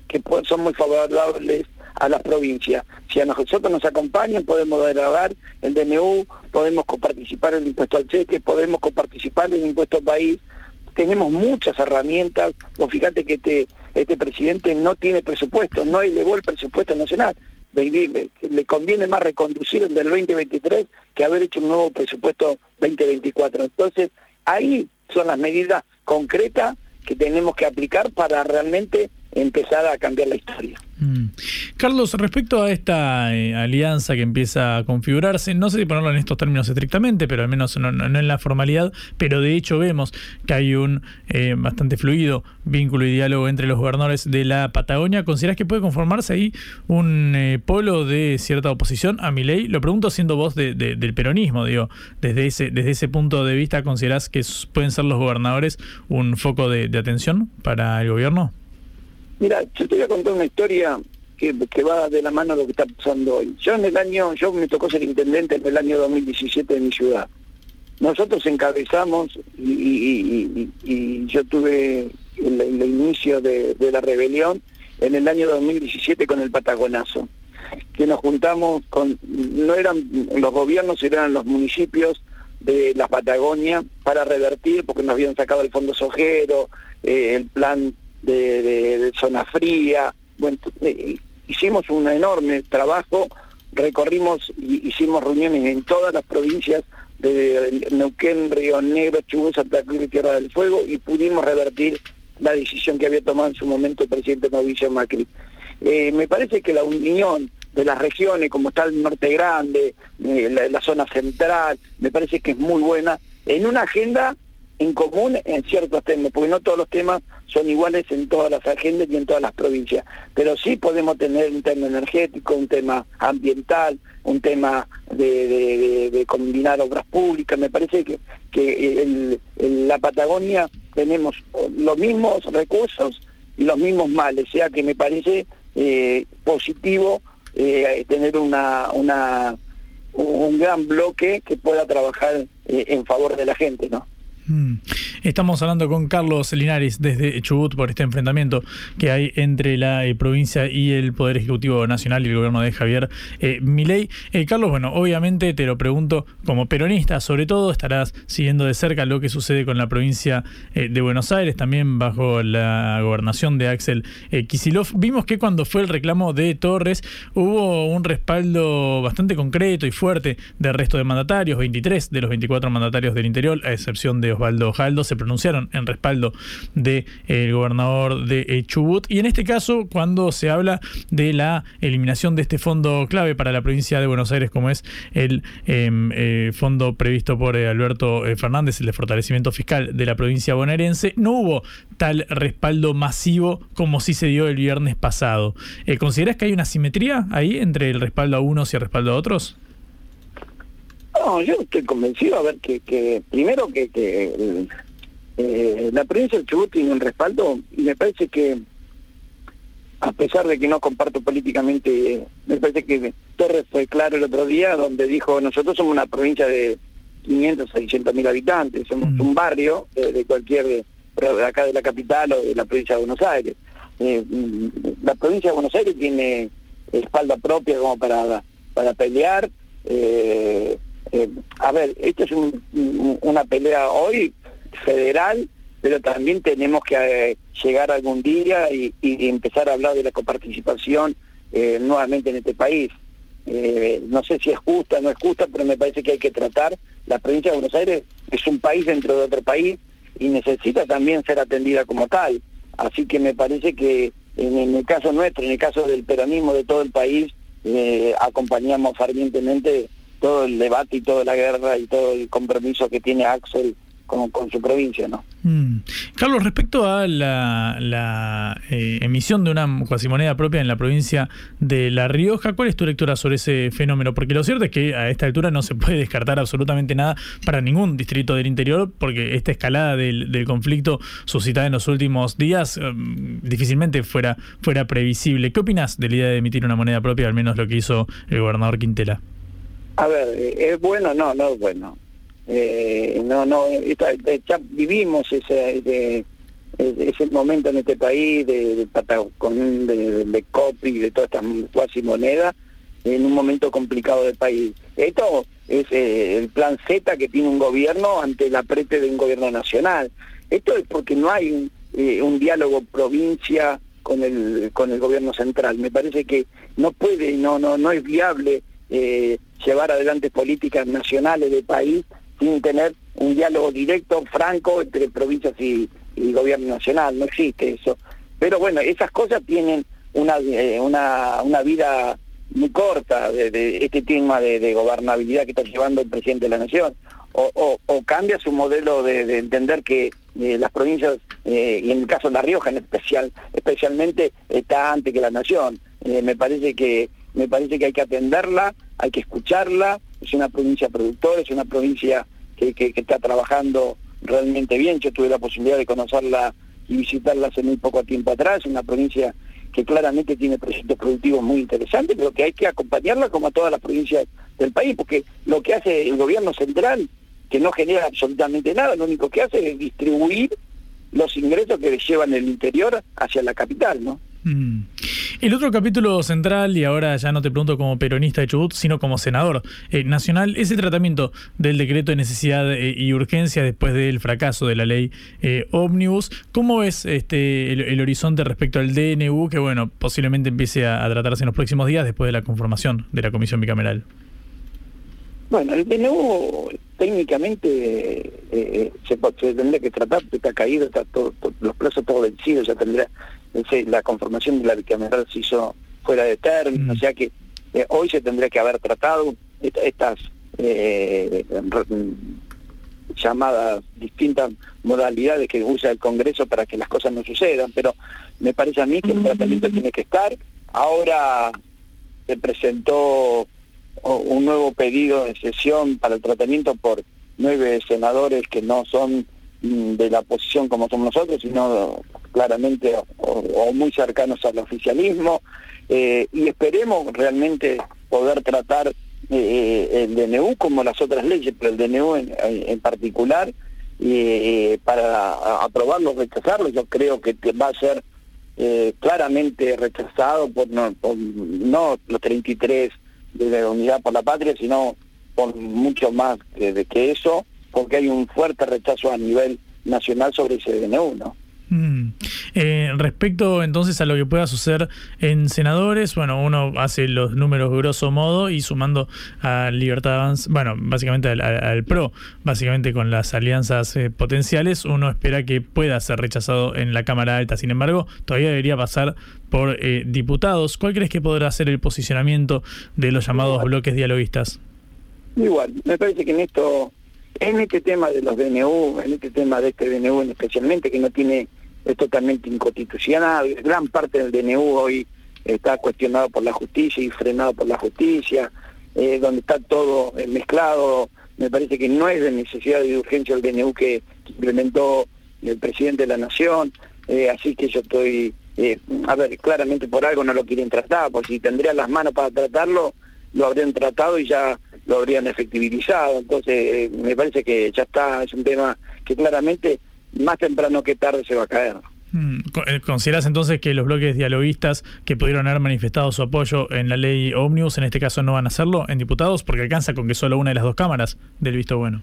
que son muy favorables a las provincias. Si a nosotros nos acompañan, podemos derogar el DNU, podemos coparticipar en el impuesto al cheque, podemos coparticipar en el impuesto al país. Tenemos muchas herramientas. Vos fíjate que este, este presidente no tiene presupuesto, no elevó el presupuesto nacional le conviene más reconducir el del 2023 que haber hecho un nuevo presupuesto 2024. Entonces, ahí son las medidas concretas que tenemos que aplicar para realmente empezar a cambiar la historia. Mm. Carlos, respecto a esta eh, alianza que empieza a configurarse, no sé si ponerlo en estos términos estrictamente, pero al menos no, en la formalidad, pero de hecho vemos que hay un eh, bastante fluido vínculo y diálogo entre los gobernadores de la Patagonia. ¿Considerás que puede conformarse ahí un eh, polo de cierta oposición a mi ley? Lo pregunto siendo voz del peronismo, digo, desde ese, desde ese punto de vista, ¿considerás que pueden ser los gobernadores un foco de atención para el gobierno? Mira, yo te voy a contar una historia que, va de la mano a lo que está pasando hoy. Yo en el año, yo me tocó ser intendente en el año 2017 de mi ciudad. Nosotros encabezamos y, yo tuve el, inicio de, la rebelión en el año 2017 con el Patagonazo, que nos juntamos con, no eran los gobiernos, eran los municipios de la Patagonia para revertir, porque nos habían sacado el fondo sojero, eh, el plan de, zona fría. Bueno, eh, hicimos un enorme trabajo, recorrimos y hicimos reuniones en todas las provincias de Neuquén, Río Negro, Chubut, Santa Cruz y Tierra del Fuego y pudimos revertir la decisión que había tomado en su momento el presidente Mauricio Macri. Eh, me parece que la unión de las regiones, como está el Norte Grande, eh, la, zona central, me parece que es muy buena, en una agenda en común en ciertos temas, porque no todos los temas son iguales en todas las agendas y en todas las provincias, pero sí podemos tener un tema energético, un tema ambiental, un tema de, combinar obras públicas, me parece que, que en, la Patagonia tenemos los mismos recursos y los mismos males, o sea que me parece eh, positivo eh, tener una, un gran bloque que pueda trabajar eh, en favor de la gente, ¿no? Mm. Estamos hablando con Carlos Linares desde Chubut por este enfrentamiento que hay entre la eh, provincia y el Poder Ejecutivo Nacional y el gobierno de Javier eh, Milei. Eh, Carlos, bueno, obviamente te lo pregunto como peronista, sobre todo estarás siguiendo de cerca lo que sucede con la provincia de Buenos Aires, también bajo la gobernación de Axel Kisilov. Vimos que cuando fue el reclamo de Torres hubo un respaldo bastante concreto y fuerte del resto de mandatarios, 23 de los 24 mandatarios del interior, a excepción de Osvaldo Jaldo se pronunciaron en respaldo del de, gobernador de eh, Chubut. Y en este caso, cuando se habla de la eliminación de este fondo clave para la provincia de Buenos Aires, como es el em, eh, fondo previsto por eh, Alberto Fernández, el de fortalecimiento fiscal de la provincia bonaerense, no hubo tal respaldo masivo como sí se dio el viernes pasado. ¿Consideras que hay una simetría ahí entre el respaldo a unos y el respaldo a otros? No, yo estoy convencido a ver que, que primero que, que eh, la provincia del Chubut tiene un respaldo y me parece que a pesar de que no comparto políticamente, me parece que Torres fue claro el otro día donde dijo nosotros somos una provincia de 500, 600 mil habitantes, somos mm. un barrio de, cualquier, de acá de la capital o de la provincia de Buenos Aires. Eh, la provincia de Buenos Aires tiene espalda propia como para, para pelear. Eh, eh, a ver, esto es una pelea hoy, federal, pero también tenemos que eh, llegar algún día y, empezar a hablar de la coparticipación eh, nuevamente en este país. No sé si es justa o no es justa, pero me parece que hay que tratar. La provincia de Buenos Aires es un país dentro de otro país y necesita también ser atendida como tal. Así que me parece que en, el caso nuestro, en el caso del peronismo de todo el país, acompañamos fervientemente todo el debate y toda la guerra y todo el compromiso que tiene Axel con, con su provincia, ¿no? Mm. Carlos, respecto a la, eh, emisión de una cuasimoneda propia en la provincia de La Rioja, ¿cuál es tu lectura sobre ese fenómeno? Porque lo cierto es que a esta altura no se puede descartar absolutamente nada para ningún distrito del interior, porque esta escalada del, conflicto suscitada en los últimos días em, difícilmente fuera, fuera previsible. ¿Qué opinas de la idea de emitir una moneda propia, al menos lo que hizo el gobernador Quintela? A ver, ¿es bueno? No, no es bueno eh, no, no, ya vivimos ese, ese momento en este país de, de Patagón, de, de copy, de todas estas cuasi monedas, en un momento complicado del país. Esto es eh, el plan Z que tiene un gobierno ante la aprete de un gobierno nacional. Esto es porque no hay un, eh, diálogo provincia con el con el gobierno central. Me parece que no puede, no no no es viable eh, llevar adelante políticas nacionales del país sin tener un diálogo directo, franco, entre provincias y, gobierno nacional. No existe eso. Pero bueno, esas cosas tienen una, eh, una, vida muy corta de, este tema de, gobernabilidad que está llevando el presidente de la Nación. O, o, cambia su modelo de, entender que eh, las provincias, eh, y en el caso de La Rioja en especial, especialmente, está antes que la Nación. me parece que me parece que hay que atenderla, hay que escucharla, es una provincia productora, es una provincia que, está trabajando realmente bien. Yo tuve la posibilidad de conocerla y visitarla hace muy poco tiempo atrás, una provincia que claramente tiene proyectos productivos muy interesantes, pero que hay que acompañarla como a todas las provincias del país, porque lo que hace el gobierno central, que no genera absolutamente nada, lo único que hace es distribuir los ingresos que llevan el interior hacia la capital, ¿no? Mm. El otro capítulo central, y ahora ya no te pregunto como peronista de Chubut, sino como senador eh, nacional, es el tratamiento del decreto de necesidad eh, y urgencia después del fracaso de la ley eh, Omnibus. ¿Cómo ves este, el, horizonte respecto al DNU, que bueno, posiblemente empiece a, tratarse en los próximos días después de la conformación de la comisión bicameral? Bueno, el DNU técnicamente se, tendría que tratar, está caído, está todo, los plazos todos vencidos, ya tendría la conformación de la bicameral se hizo fuera de término, mm. o sea que eh, hoy se tendría que haber tratado estas eh, llamadas distintas modalidades que usa el Congreso para que las cosas no sucedan, pero me parece a mí que el tratamiento tiene que estar. Ahora se presentó un nuevo pedido de sesión para el tratamiento por nueve senadores que no son mm, de la oposición como somos nosotros, sino claramente o, muy cercanos al oficialismo eh, y esperemos realmente poder tratar eh, el DNU como las otras leyes, pero el DNU en, particular, eh, para aprobarlo rechazarlo, yo creo que va a ser claramente rechazado por no, no los 33 de la Unidad por la Patria, sino por mucho más de que eso, porque hay un fuerte rechazo a nivel nacional sobre ese DNU, ¿no? Mm. Eh, respecto entonces a lo que pueda suceder en senadores, bueno, uno hace los números grosso modo y sumando a Libertad Avance, bueno, básicamente al, PRO, básicamente con las alianzas eh, potenciales, uno espera que pueda ser rechazado en la Cámara Alta. Sin embargo, todavía debería pasar por eh, diputados. ¿Cuál crees que podrá ser el posicionamiento de los llamados bloques dialoguistas? Igual, me parece que en esto en este tema de los DNU, en este tema de este DNU especialmente, que no tiene, es totalmente inconstitucional, gran parte del DNU hoy está cuestionado por la justicia y frenado por la justicia, eh, donde está todo mezclado, me parece que no es de necesidad de urgencia el DNU que implementó el presidente de la Nación, eh, así que yo estoy, eh, a ver, claramente por algo no lo quieren tratar, porque si tendrían las manos para tratarlo, lo habrían tratado y ya lo habrían efectivizado. Entonces, eh, me parece que ya está, es un tema que claramente más temprano que tarde se va a caer. Mm, eh, ¿Consideras entonces que los bloques dialoguistas que pudieron haber manifestado su apoyo en la ley Omnibus, en este caso no van a hacerlo en diputados? Porque alcanza con que solo una de las dos cámaras del visto bueno.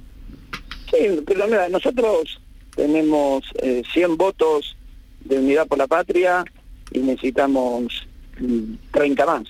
Sí, pero mira, nosotros tenemos eh, 100 votos de Unidad por la Patria y necesitamos mm, 30 más.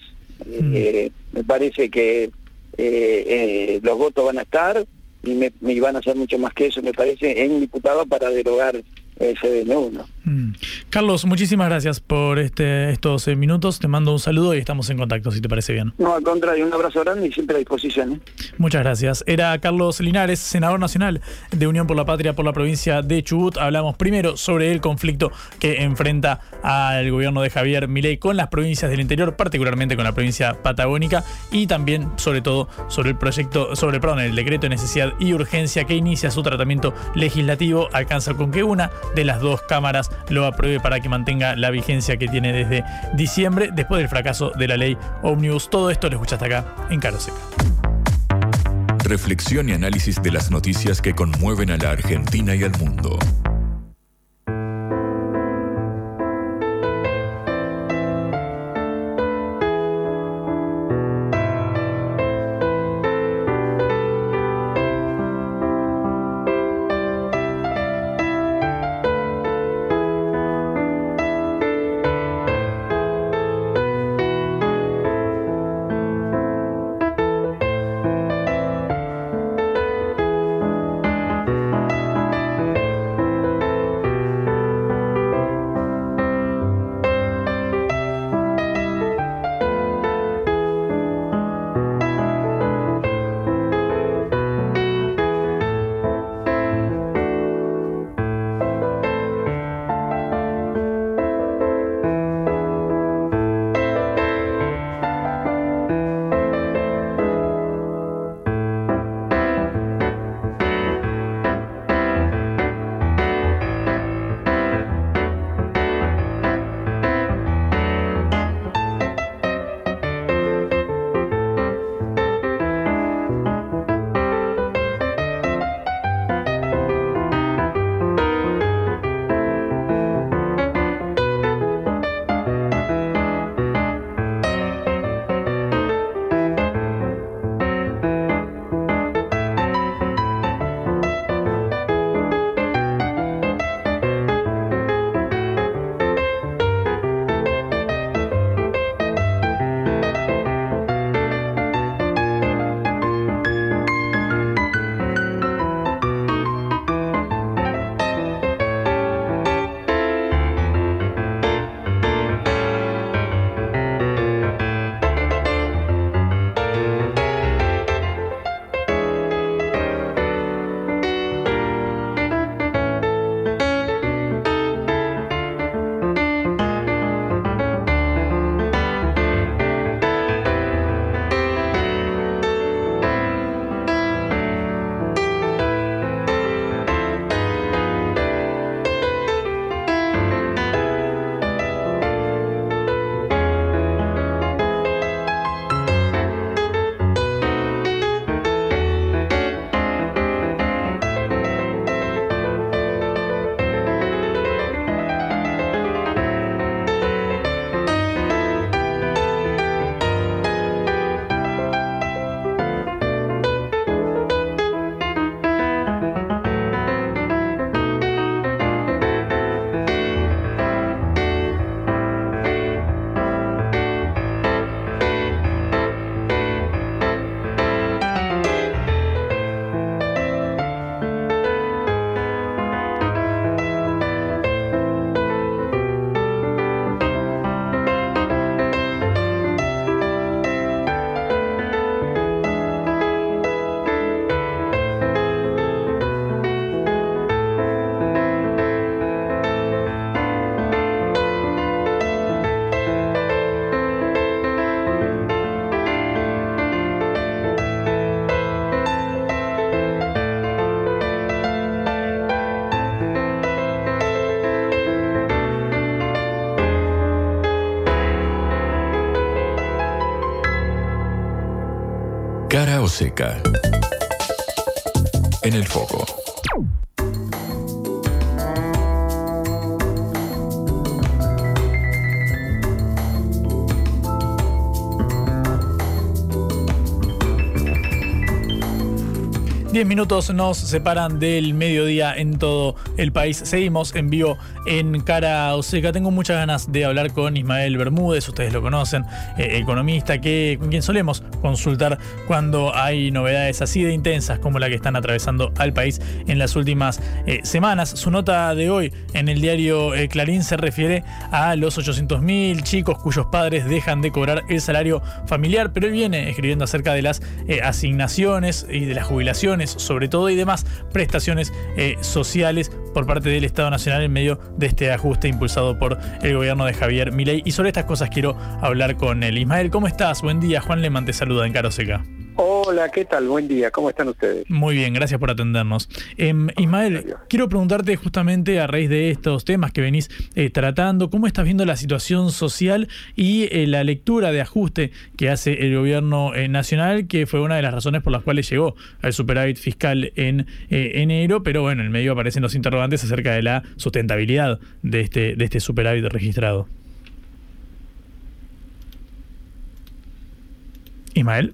Eh, me parece que eh, eh, los votos van a estar y, me, y van a ser mucho más que eso, me parece, en diputado para derogar el CDN1. Mm. Carlos, muchísimas gracias por este, estos eh, minutos. Te mando un saludo y estamos en contacto, si te parece bien. No, al contrario, un abrazo grande y siempre a disposición. ¿eh? Muchas gracias. Era Carlos Linares, senador nacional de Unión por la Patria por la provincia de Chubut. Hablamos primero sobre el conflicto que enfrenta al gobierno de Javier Milei con las provincias del interior, particularmente con la provincia patagónica, y también, sobre todo, sobre el proyecto, sobre perdón, el decreto de necesidad y urgencia que inicia su tratamiento legislativo. Alcanza con que una de las dos cámaras lo apruebe para que mantenga la vigencia que tiene desde diciembre, después del fracaso de la ley Omnibus. Todo esto lo escuchaste acá en Caro Seca. Reflexión y análisis de las noticias que conmueven a la Argentina y al mundo. Cara o seca. En el foco. 10 minutos nos separan del mediodía en todo el país. Seguimos en vivo en Cara Oseca. Tengo muchas ganas de hablar con Ismael Bermúdez, ustedes lo conocen, eh, economista, que, con quien solemos consultar cuando hay novedades así de intensas como la que están atravesando al país en las últimas eh, semanas. Su nota de hoy en el diario eh, Clarín se refiere a los 800.000 chicos cuyos padres dejan de cobrar el salario familiar, pero él viene escribiendo acerca de las asignaciones y de las jubilaciones sobre todo, y demás prestaciones sociales por parte del Estado Nacional en medio de este ajuste impulsado por el gobierno de Javier Milei. Y sobre estas cosas quiero hablar con él. Ismael, ¿cómo estás? Buen día. Juan Leman te saluda en Caro Seca. Hola, ¿qué tal? Buen día, ¿cómo están ustedes? Muy bien, gracias por atendernos. Em, Ismael, quiero preguntarte justamente a raíz de estos temas que venís eh, tratando, ¿cómo estás viendo la situación social y eh, la lectura de ajuste que hace el gobierno eh, nacional, que fue una de las razones por las cuales llegó al superávit fiscal en enero, pero bueno, en el medio aparecen los interrogantes acerca de la sustentabilidad de este, de este superávit registrado. Ismael.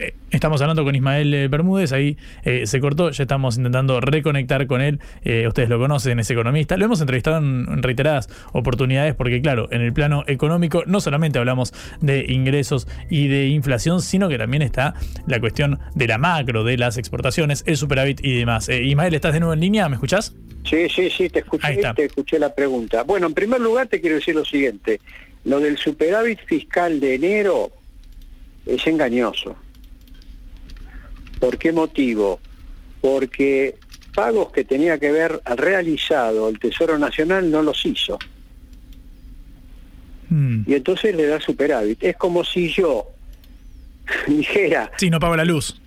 Eh, estamos hablando con Ismael eh, Bermúdez, ahí eh, se cortó, ya estamos intentando reconectar con él, ustedes lo conocen, es economista, lo hemos entrevistado en, reiteradas oportunidades porque claro, en el plano económico no solamente hablamos de ingresos y de inflación, sino que también está la cuestión de la macro, de las exportaciones, el superávit y demás. Ismael, ¿estás de nuevo en línea? ¿Me escuchás? Sí, sí, sí, te escuché, te escuché la pregunta. Bueno, en primer lugar te quiero decir lo siguiente, lo del superávit fiscal de enero es engañoso. ¿Por qué motivo? Porque pagos que tenía que haber realizado el Tesoro Nacional no los hizo. Hmm. Y entonces le da superávit. Es como si yo dijera... Sí, no pago la luz.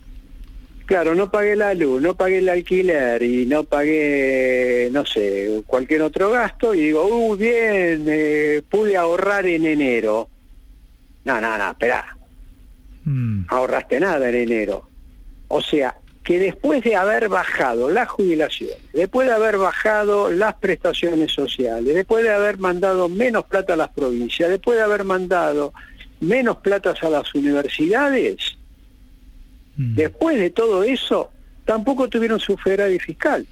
Claro, no pagué la luz, no pagué el alquiler y no pagué, no sé, cualquier otro gasto y digo, uy, bien, eh, pude ahorrar en enero. No, no, no, espera. Hmm. Ahorraste nada en enero. O sea, que después de haber bajado las jubilaciones, después de haber bajado las prestaciones sociales, después de haber mandado menos plata a las provincias, después de haber mandado menos plata a las universidades, mm. después de todo eso, tampoco tuvieron su federal fiscal.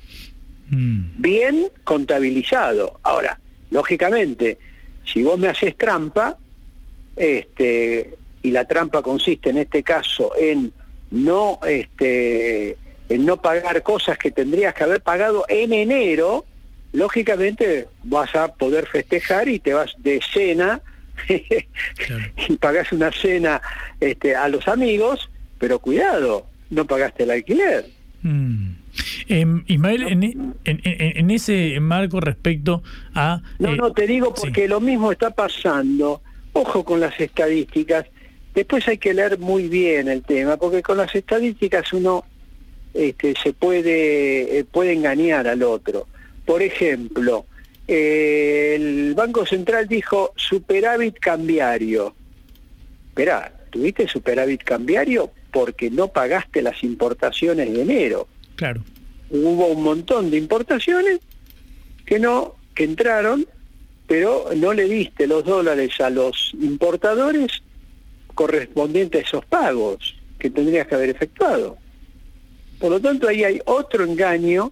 Mm. Bien contabilizado. Ahora, lógicamente, si vos me haces trampa, este, y la trampa consiste en este caso en no este en no pagar cosas que tendrías que haber pagado en enero, lógicamente vas a poder festejar y te vas de cena y pagas una cena este, a los amigos, pero cuidado, no pagaste el alquiler. Mm. Em, Ismael, en, ese marco respecto a... No, no, te digo porque lo mismo está pasando, ojo con las estadísticas, Después hay que leer muy bien el tema, porque con las estadísticas uno este, se puede, eh, puede engañar al otro. Por ejemplo, eh, el Banco Central dijo superávit cambiario. Esperá, ¿tuviste superávit cambiario? Porque no pagaste las importaciones de enero. Claro. Hubo un montón de importaciones que no, que entraron, pero no le diste los dólares a los importadores correspondiente a esos pagos que tendrías que haber efectuado. Por lo tanto, ahí hay otro engaño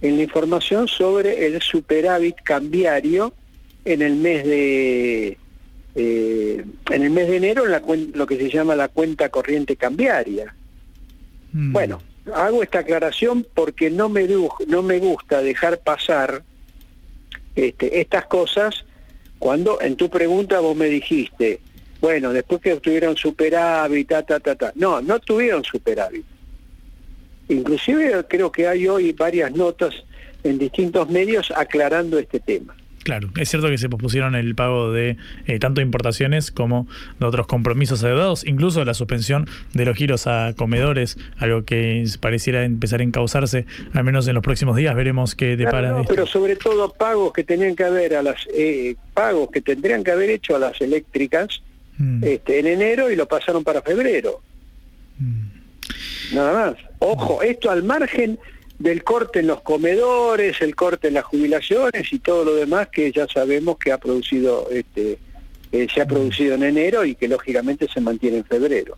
en la información sobre el superávit cambiario en el mes de eh, en el mes de enero en la lo que se llama la cuenta corriente cambiaria. Mm. Bueno, hago esta aclaración porque no me no me gusta dejar pasar este, estas cosas cuando en tu pregunta vos me dijiste bueno, después que obtuvieron superávit, ta, ta, ta, ta. No, no tuvieron superávit. Inclusive creo que hay hoy varias notas en distintos medios aclarando este tema. Claro, es cierto que se pospusieron el pago de eh, tanto importaciones como de otros compromisos adeudados, incluso la suspensión de los giros a comedores, algo que pareciera empezar a encauzarse, al menos en los próximos días, veremos qué depara. No, pero sobre todo pagos que tenían que haber a las eh, pagos que tendrían que haber hecho a las eléctricas Mm. este, en enero y lo pasaron para febrero. Mm. Nada más. Ojo, esto al margen del corte en los comedores, el corte en las jubilaciones y todo lo demás que ya sabemos que ha producido, este, eh, se ha mm. producido en enero y que lógicamente se mantiene en febrero.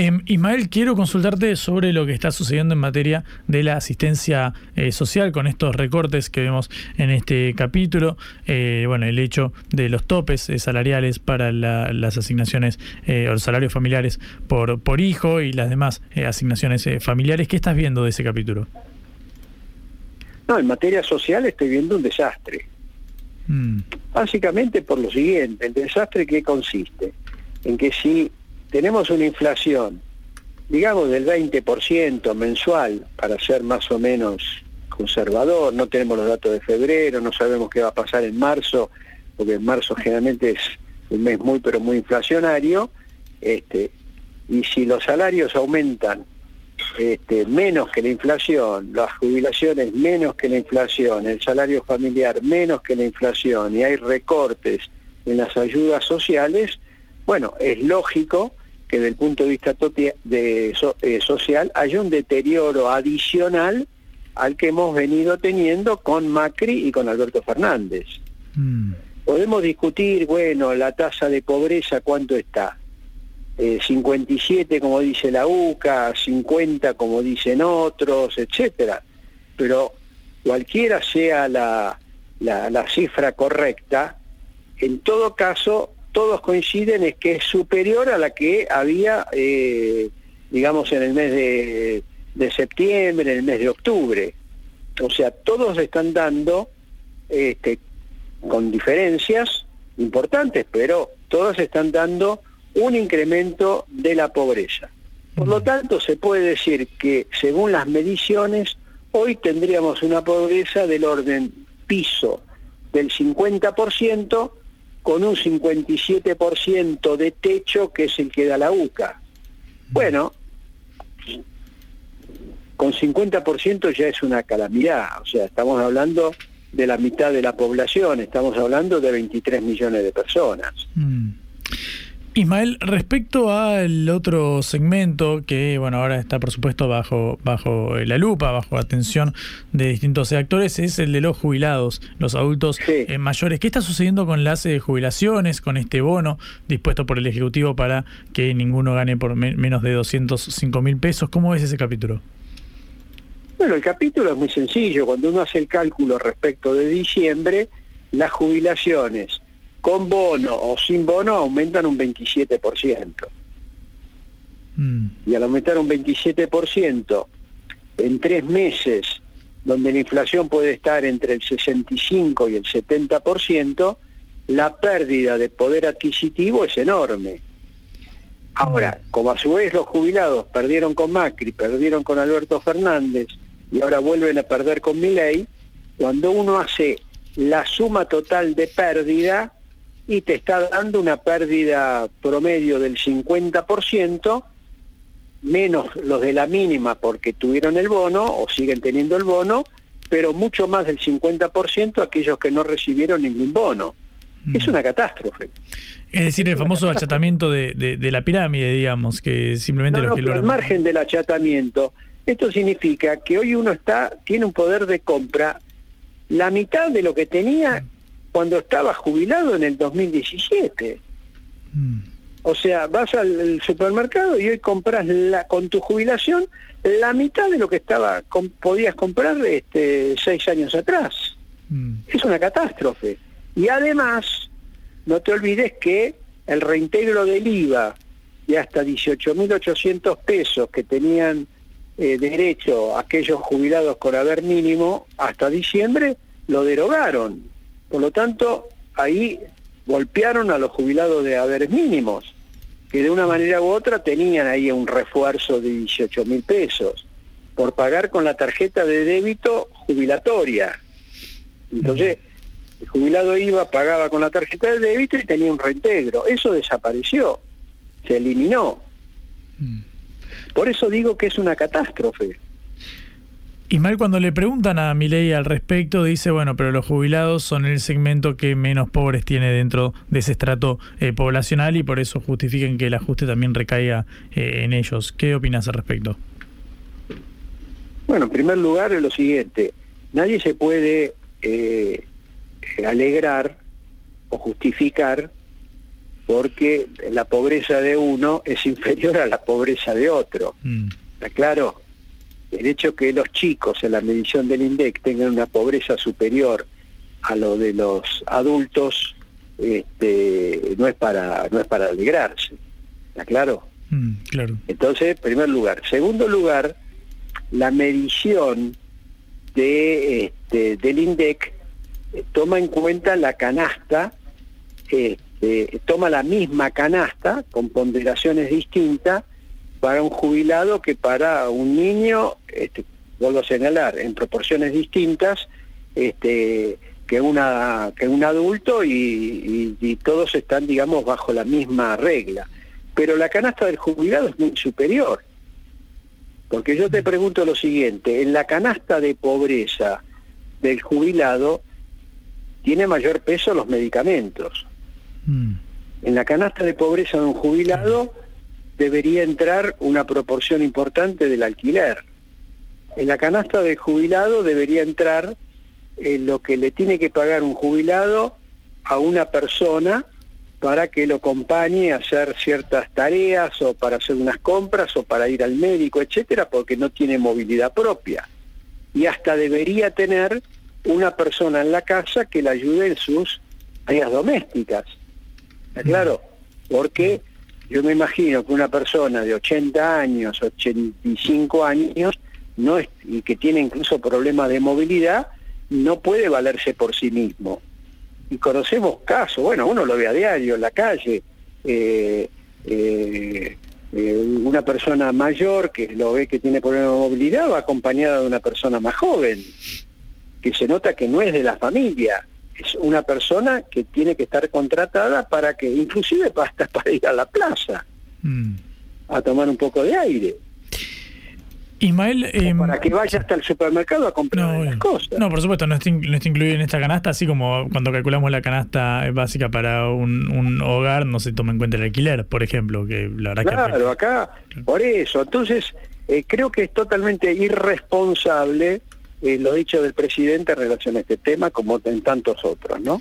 Em, Ismael, quiero consultarte sobre lo que está sucediendo en materia de la asistencia eh, social con estos recortes que vemos en este capítulo. Eh, bueno, el hecho de los topes eh, salariales para las asignaciones o los salarios familiares por, por hijo y las demás asignaciones familiares. ¿Qué estás viendo de ese capítulo? No, en materia social estoy viendo un desastre. Mm. Básicamente por lo siguiente, el desastre que consiste en que si tenemos una inflación, digamos del 20% mensual, para ser más o menos conservador, no tenemos los datos de febrero, no sabemos qué va a pasar en marzo, porque en marzo generalmente es un mes muy pero muy inflacionario, este, y si los salarios aumentan este, menos que la inflación, las jubilaciones menos que la inflación, el salario familiar menos que la inflación y hay recortes en las ayudas sociales, bueno, es lógico que desde el punto de vista de, eh, social haya un deterioro adicional al que hemos venido teniendo con Macri y con Alberto Fernández. Mm. Podemos discutir, bueno, la tasa de pobreza, ¿cuánto está? 57 eh, como dice la UCA, 50 como dicen otros, etcétera. Pero cualquiera sea la, la cifra correcta, en todo caso todos coinciden es que es superior a la que había, eh, digamos, en el mes de, septiembre, en el mes de octubre. O sea, todos están dando, este, con diferencias importantes, pero todos están dando un incremento de la pobreza. Por lo tanto, se puede decir que, según las mediciones, hoy tendríamos una pobreza del orden piso del 50%, con un 57% de techo que es el que da la UCA. Bueno, con 50% ya es una calamidad, o sea, estamos hablando de la mitad de la población, estamos hablando de 23 millones de personas. Mm. Ismael, respecto al otro segmento que, bueno, ahora está por supuesto bajo, bajo la lupa, bajo atención de distintos actores, es el de los jubilados, los adultos eh, mayores. ¿Qué está sucediendo con las eh, jubilaciones, con este bono dispuesto por el Ejecutivo para que ninguno gane por menos de 205 mil pesos? ¿Cómo ves ese capítulo? Bueno, el capítulo es muy sencillo. Cuando uno hace el cálculo respecto de diciembre, las jubilaciones con bono o sin bono aumentan un 27%. Mm. Y al aumentar un 27% en tres meses, donde la inflación puede estar entre el 65 y el 70%, la pérdida de poder adquisitivo es enorme. Ahora, mm. como a su vez los jubilados perdieron con Macri, perdieron con Alberto Fernández y ahora vuelven a perder con Milei, cuando uno hace la suma total de pérdida, y te está dando una pérdida promedio del 50%, menos los de la mínima porque tuvieron el bono o siguen teniendo el bono, pero mucho más del 50% aquellos que no recibieron ningún bono. Mm. Es una catástrofe. Es decir, el famoso achatamiento de, la pirámide, digamos, que simplemente los que lo... Al margen del achatamiento, esto significa que hoy uno está tiene un poder de compra la mitad de lo que tenía cuando estaba jubilado en el 2017. Mm. O sea, vas al supermercado y hoy compras la, con tu jubilación la mitad de lo que estaba podías comprar este, seis años atrás. Mm. Es una catástrofe. Y además, no te olvides que el reintegro del IVA de hasta 18.800 pesos que tenían eh, derecho aquellos jubilados con haber mínimo hasta diciembre, lo derogaron. Por lo tanto, ahí golpearon a los jubilados de haberes mínimos, que de una manera u otra tenían ahí un refuerzo de 18 mil pesos por pagar con la tarjeta de débito jubilatoria. Entonces, el jubilado iba, pagaba con la tarjeta de débito y tenía un reintegro. Eso desapareció, se eliminó. Mm. Por eso digo que es una catástrofe. Ismael, cuando le preguntan a Milei al respecto, dice, bueno, pero los jubilados son el segmento que menos pobres tiene dentro de ese estrato eh, poblacional y por eso justifiquen que el ajuste también recaiga eh, en ellos. ¿Qué opinas al respecto? Bueno, en primer lugar es lo siguiente, nadie se puede eh, alegrar o justificar porque la pobreza de uno es inferior a la pobreza de otro. ¿Está claro? El hecho que los chicos en la medición del INDEC tengan una pobreza superior a lo de los adultos este, no es para no es para alegrarse. ¿Está claro? claro. Entonces, primer lugar. Segundo lugar, la medición de, este, del INDEC eh, toma en cuenta la canasta, este, toma la misma canasta con ponderaciones distintas para un jubilado que para un niño, este, vuelvo a señalar, en proporciones distintas este, que, una, que un adulto y, y todos están, digamos, bajo la misma regla. Pero la canasta del jubilado es muy superior. Porque yo te pregunto lo siguiente, en la canasta de pobreza del jubilado tiene mayor peso los medicamentos. En la canasta de pobreza de un jubilado debería entrar una proporción importante del alquiler. En la canasta del jubilado debería entrar eh, lo que le tiene que pagar un jubilado a una persona para que lo acompañe a hacer ciertas tareas o para hacer unas compras o para ir al médico, etcétera, porque no tiene movilidad propia. Y hasta debería tener una persona en la casa que le ayude en sus tareas domésticas. ¿Está claro? Porque yo me imagino que una persona de 80 años, 85 años, no y que tiene incluso problemas de movilidad, no puede valerse por sí mismo. Y conocemos casos, bueno, uno lo ve a diario en la calle, eh, eh, eh, una persona mayor que lo ve que tiene problemas de movilidad va acompañada de una persona más joven, que se nota que no es de la familia, es una persona que tiene que estar contratada para que, inclusive hasta para ir a la plaza, mm. a tomar un poco de aire. Ismael... Em, para que vaya hasta el supermercado a comprar las cosas. No, por supuesto, no está, incluido en esta canasta, así como cuando calculamos la canasta básica para un, hogar, no se toma en cuenta el alquiler, por ejemplo, que la verdad Claro, acá, por eso. Entonces, eh, creo que es totalmente irresponsable eh, lo dicho del presidente en relación a este tema, como en tantos otros, ¿no?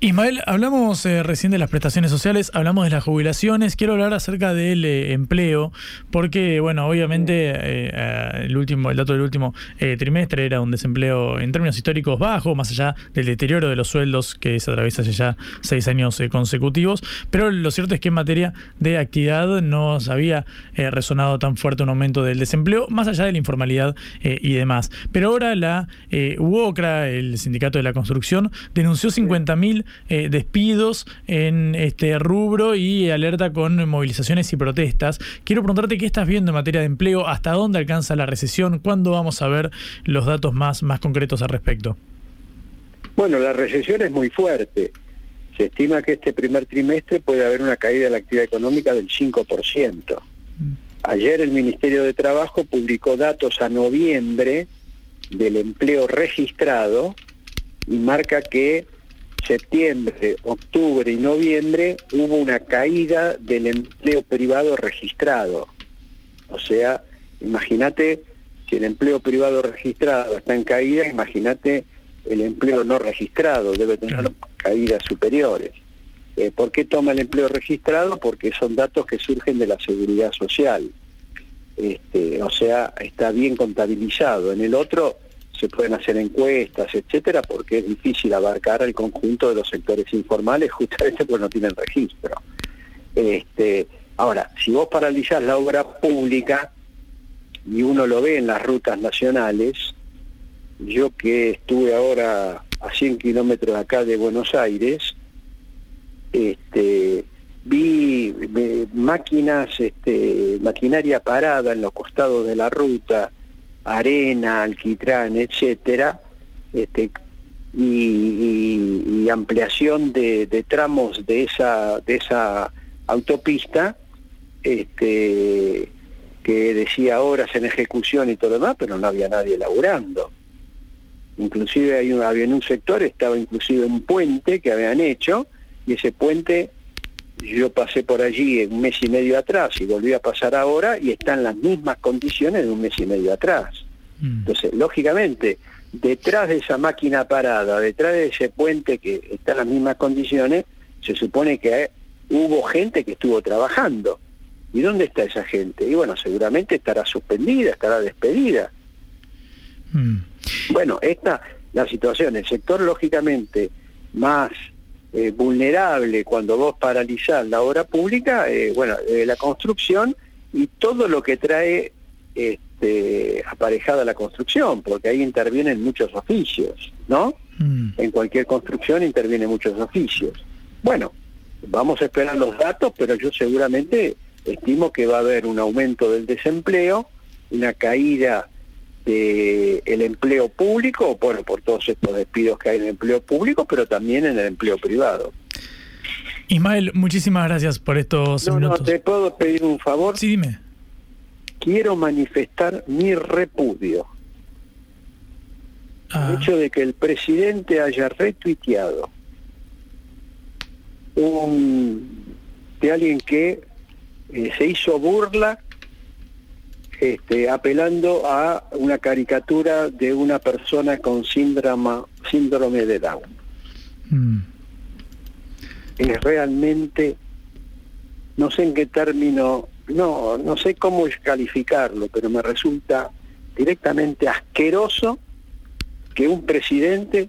Ismael, hablamos eh, recién de las prestaciones sociales, hablamos de las jubilaciones, quiero hablar acerca del eh, empleo, porque, bueno, obviamente eh, el último, el dato del último trimestre era un desempleo en términos históricos bajo, más allá del deterioro de los sueldos que se atraviesa hace ya seis años consecutivos, pero lo cierto es que en materia de actividad no se había resonado tan fuerte un aumento del desempleo, más allá de la informalidad y demás. Pero ahora la UOCRA, el Sindicato de la Construcción, denunció 50.000 eh, despidos en este rubro y alerta con movilizaciones y protestas. Quiero preguntarte qué estás viendo en materia de empleo, hasta dónde alcanza la recesión, cuándo vamos a ver los datos más, más concretos al respecto. Bueno, la recesión es muy fuerte. Se estima que este primer trimestre puede haber una caída de la actividad económica del 5%. Ayer el Ministerio de Trabajo publicó datos a noviembre del empleo registrado y marca que septiembre, octubre y noviembre hubo una caída del empleo privado registrado. O sea, imagínate, si el empleo privado registrado está en caída, imagínate el empleo no registrado, debe tener caídas superiores. Eh, ¿Por qué toma el empleo registrado? Porque son datos que surgen de la seguridad social. Este, o sea, está bien contabilizado. En el otro se pueden hacer encuestas, etcétera, porque es difícil abarcar el conjunto de los sectores informales justamente porque no tienen registro. Este, ahora, si vos paralizás la obra pública y uno lo ve en las rutas nacionales, yo que estuve ahora a 100 kilómetros acá de Buenos Aires, este, vi máquinas, este, maquinaria parada en los costados de la ruta, arena, alquitrán, etcétera, este, y, ampliación de, tramos de esa, de esa autopista, este, que decía horas en ejecución y todo lo demás, pero no había nadie laburando. Inclusive hay un, había en un sector, estaba inclusive un puente que habían hecho, y ese puente yo pasé por allí un mes y medio atrás y volví a pasar ahora y está en las mismas condiciones de un mes y medio atrás. Mm. Entonces, lógicamente, detrás de esa máquina parada, detrás de ese puente que está en las mismas condiciones, se supone que hubo gente que estuvo trabajando. ¿Y dónde está esa gente? Y bueno, seguramente estará suspendida, estará despedida. Mm. Bueno, esta la situación, el sector lógicamente más eh, vulnerable cuando vos paralizás la obra pública, eh, bueno, eh, la construcción y todo lo que trae este, aparejada la construcción, porque ahí intervienen muchos oficios, ¿no? Mm. En cualquier construcción intervienen muchos oficios. Bueno, vamos a esperar los datos, pero yo seguramente estimo que va a haber un aumento del desempleo, una caída del empleo público, bueno, por todos estos despidos que hay en el empleo público, pero también en el empleo privado. Ismael, muchísimas gracias por estos No, no, minutos. te puedo pedir un favor. Sí, dime. Quiero manifestar mi repudio. Ah. El hecho de que el presidente haya retuiteado un, de alguien que eh, se hizo burla este, apelando a una caricatura de una persona con síndrome, síndrome de Down. Mm. Es realmente, no sé en qué término, no, no sé cómo calificarlo, pero me resulta directamente asqueroso que un presidente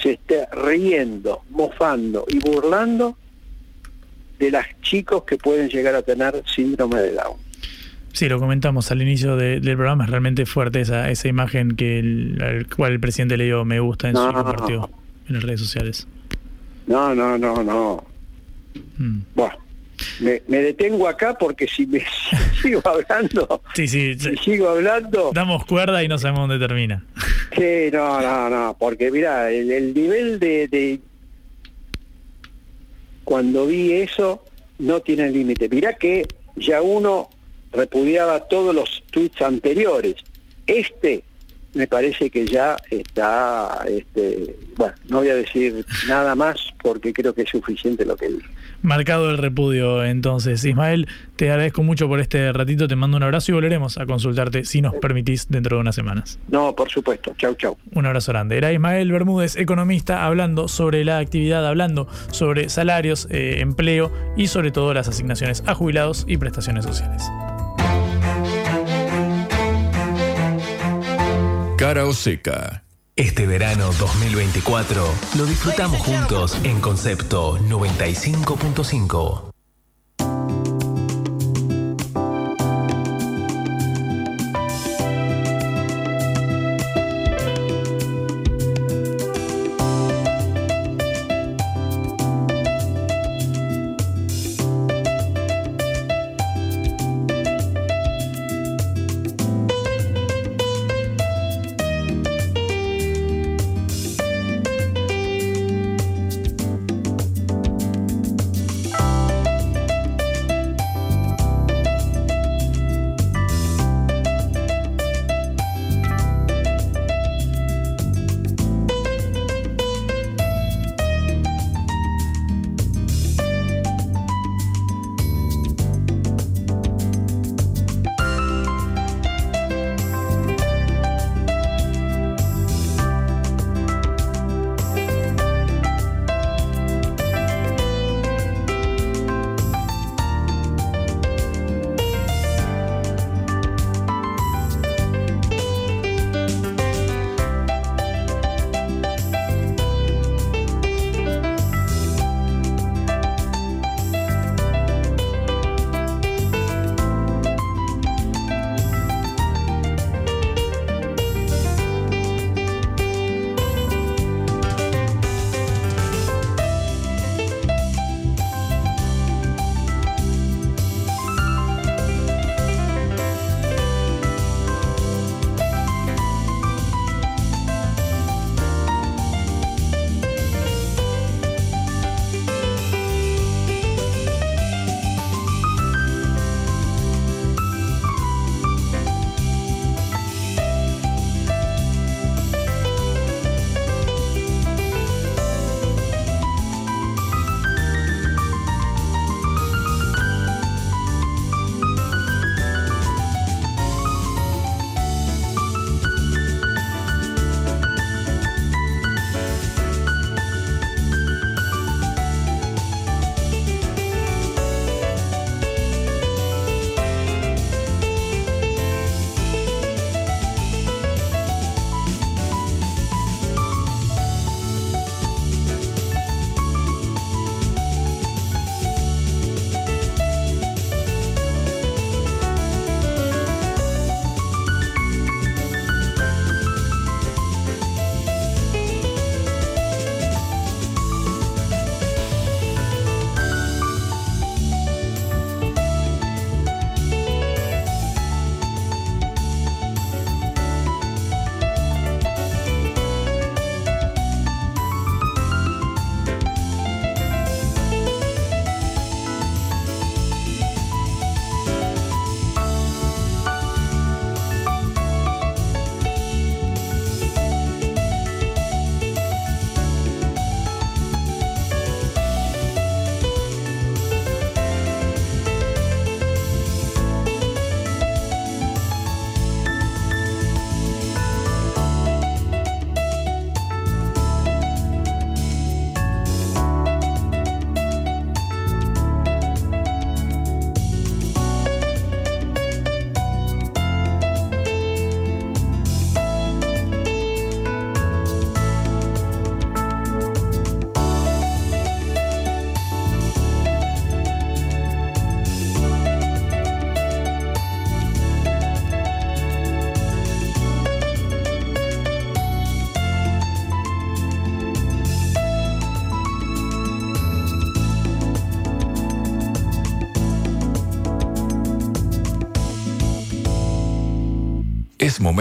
se esté riendo, mofando y burlando de los chicos que pueden llegar a tener síndrome de Down. Sí, lo comentamos al inicio de- del programa, es realmente fuerte esa, esa imagen que el, al cual el presidente le dio me gusta en su No. y compartió en las redes sociales. No, no, no, no. Mm. Bueno, me, me detengo acá porque si me si sigo hablando, Sí, sí, si sigo hablando, damos cuerda y no sabemos dónde termina. sí, no, no, no, porque mira, el, el nivel de, de cuando vi eso no tiene límite. Mirá que ya uno repudiaba todos los tweets anteriores. Este me parece que ya está, este, bueno, no voy a decir nada más porque creo que es suficiente lo que dije. Marcado el repudio, entonces. Ismael, te agradezco mucho por este ratito, te mando un abrazo y volveremos a consultarte si nos permitís dentro de unas semanas. No, por supuesto. Chau, chau. Un abrazo grande. Era Ismael Bermúdez, economista, hablando sobre la actividad, hablando sobre salarios, eh, empleo y sobre todo las asignaciones a jubilados y prestaciones sociales. Cara o seca. Este verano 2024 lo disfrutamos juntos en Concepto 95.5.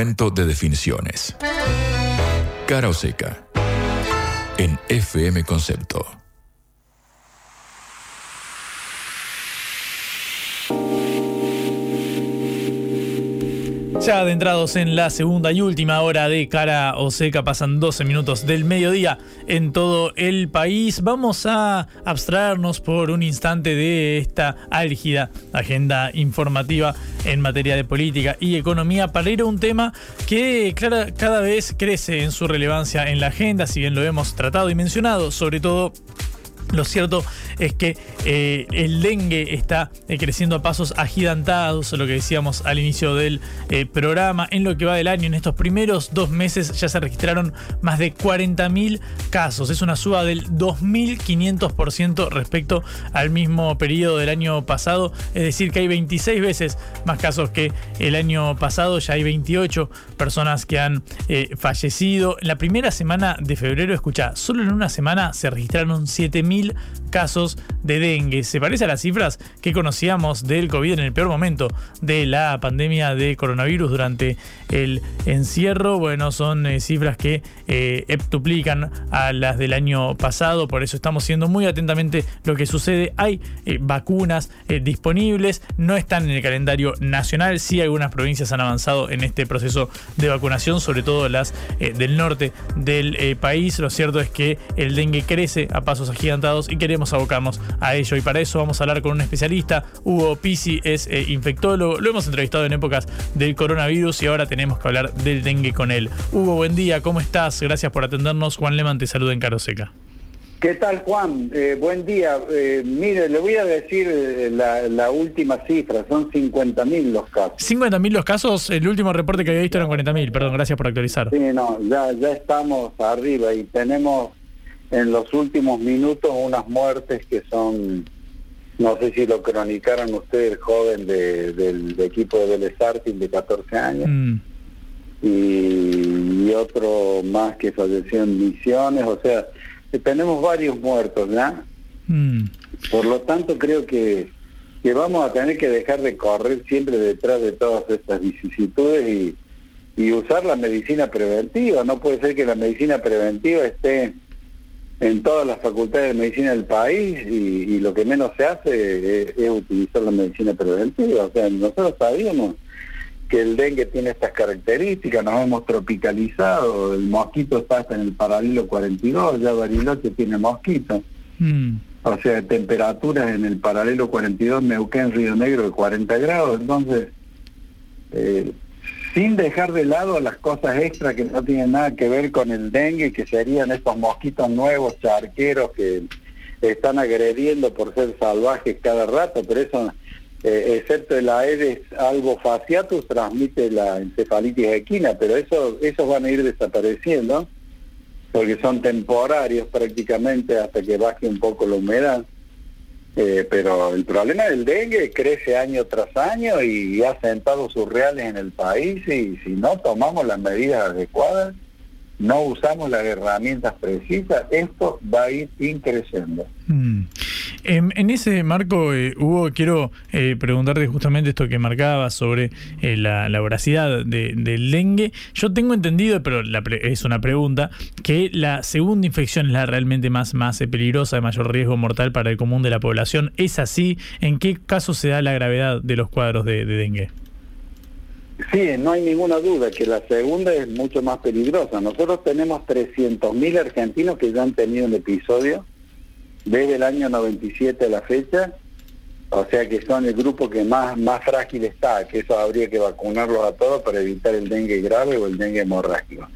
momento de definiciones. Cara o seca. En FM Concepto. Ya adentrados en la segunda y última hora de cara o seca, pasan 12 minutos del mediodía en todo el país. Vamos a abstraernos por un instante de esta álgida agenda informativa en materia de política y economía para ir a un tema que cada vez crece en su relevancia en la agenda, si bien lo hemos tratado y mencionado, sobre todo lo cierto es que eh, el dengue está eh, creciendo a pasos agigantados, lo que decíamos al inicio del eh, programa. En lo que va del año, en estos primeros dos meses ya se registraron más de 40.000 casos. Es una suba del 2.500% respecto al mismo periodo del año pasado. Es decir, que hay 26 veces más casos que el año pasado. Ya hay 28 personas que han fallecido. En la primera semana de febrero, escucha, solo en una semana se registraron 7.000 2000 casos de dengue. Se parece a las cifras que conocíamos del COVID en el peor momento de la pandemia de coronavirus durante el encierro. Bueno, son eh, cifras que eh, duplican a las del año pasado, por eso estamos siendo muy atentamente lo que sucede. Hay eh, vacunas disponibles, no están en el calendario nacional, sí algunas provincias han avanzado en este proceso de vacunación, sobre todo las del norte del país. Lo cierto es que el dengue crece a pasos agigantados y queremos abocarnos a ello. Y para eso vamos a hablar con un especialista. Hugo Pisi es eh, infectólogo. Lo hemos entrevistado en épocas del coronavirus y ahora tenemos que hablar del dengue con él. Hugo, buen día, ¿cómo estás? Gracias por atendernos. Juan Leman te saluda en Caroseca. ¿Qué tal, Juan? Eh, buen día. Eh, mire, le voy a decir la, última cifra, son 50.000 los casos. 50.000 los casos, el último reporte que había visto eran 40.000, perdón, gracias por actualizar. Sí, no, ya, ya estamos arriba y tenemos en los últimos minutos unas muertes que son, no sé si lo cronicaron ustedes, el joven del equipo de Vélez de 14 años, mm. y, otro más que falleció en Misiones, o sea, tenemos varios muertos, ¿ya? Mm. Por lo tanto, creo que, que vamos a tener que dejar de correr siempre detrás de todas estas vicisitudes y, y usar la medicina preventiva. No puede ser que la medicina preventiva esté en todas las facultades de medicina del país y, lo que menos se hace es, utilizar la medicina preventiva. O sea, nosotros sabíamos que el dengue tiene estas características, nos hemos tropicalizado, el mosquito está hasta en el paralelo 42, ya Bariloche tiene mosquito. Mm. O sea, temperaturas en el paralelo 42, Neuquén, Río Negro de 40 grados, entonces... Eh, sin dejar de lado las cosas extra que no tienen nada que ver con el dengue, que serían estos mosquitos nuevos, charqueros, que están agrediendo por ser salvajes cada rato, pero eso, eh, excepto el Aedes algo faciatus, transmite la encefalitis equina, pero eso, esos van a ir desapareciendo, porque son temporarios prácticamente hasta que baje un poco la humedad. Eh, pero el problema del dengue crece año tras año y ha sentado sus reales en el país y si no tomamos las medidas adecuadas, no usamos las herramientas precisas, esto va a ir increciendo. Mm. En, ese marco, eh, Hugo, quiero eh, preguntarte justamente esto que marcaba sobre eh, la, la, voracidad del dengue. Yo tengo entendido, pero es una pregunta, que la segunda infección es la realmente más, más peligrosa, de mayor riesgo mortal para el común de la población. ¿Es así? ¿En qué caso se da la gravedad de los cuadros de, de dengue? Sí, no hay ninguna duda que la segunda es mucho más peligrosa. Nosotros tenemos 300.000 argentinos que ya han tenido un episodio desde el año 97 a la fecha, o sea que son el grupo que más, más frágil está, que eso habría que vacunarlos a todos para evitar el dengue grave o el dengue hemorrágico.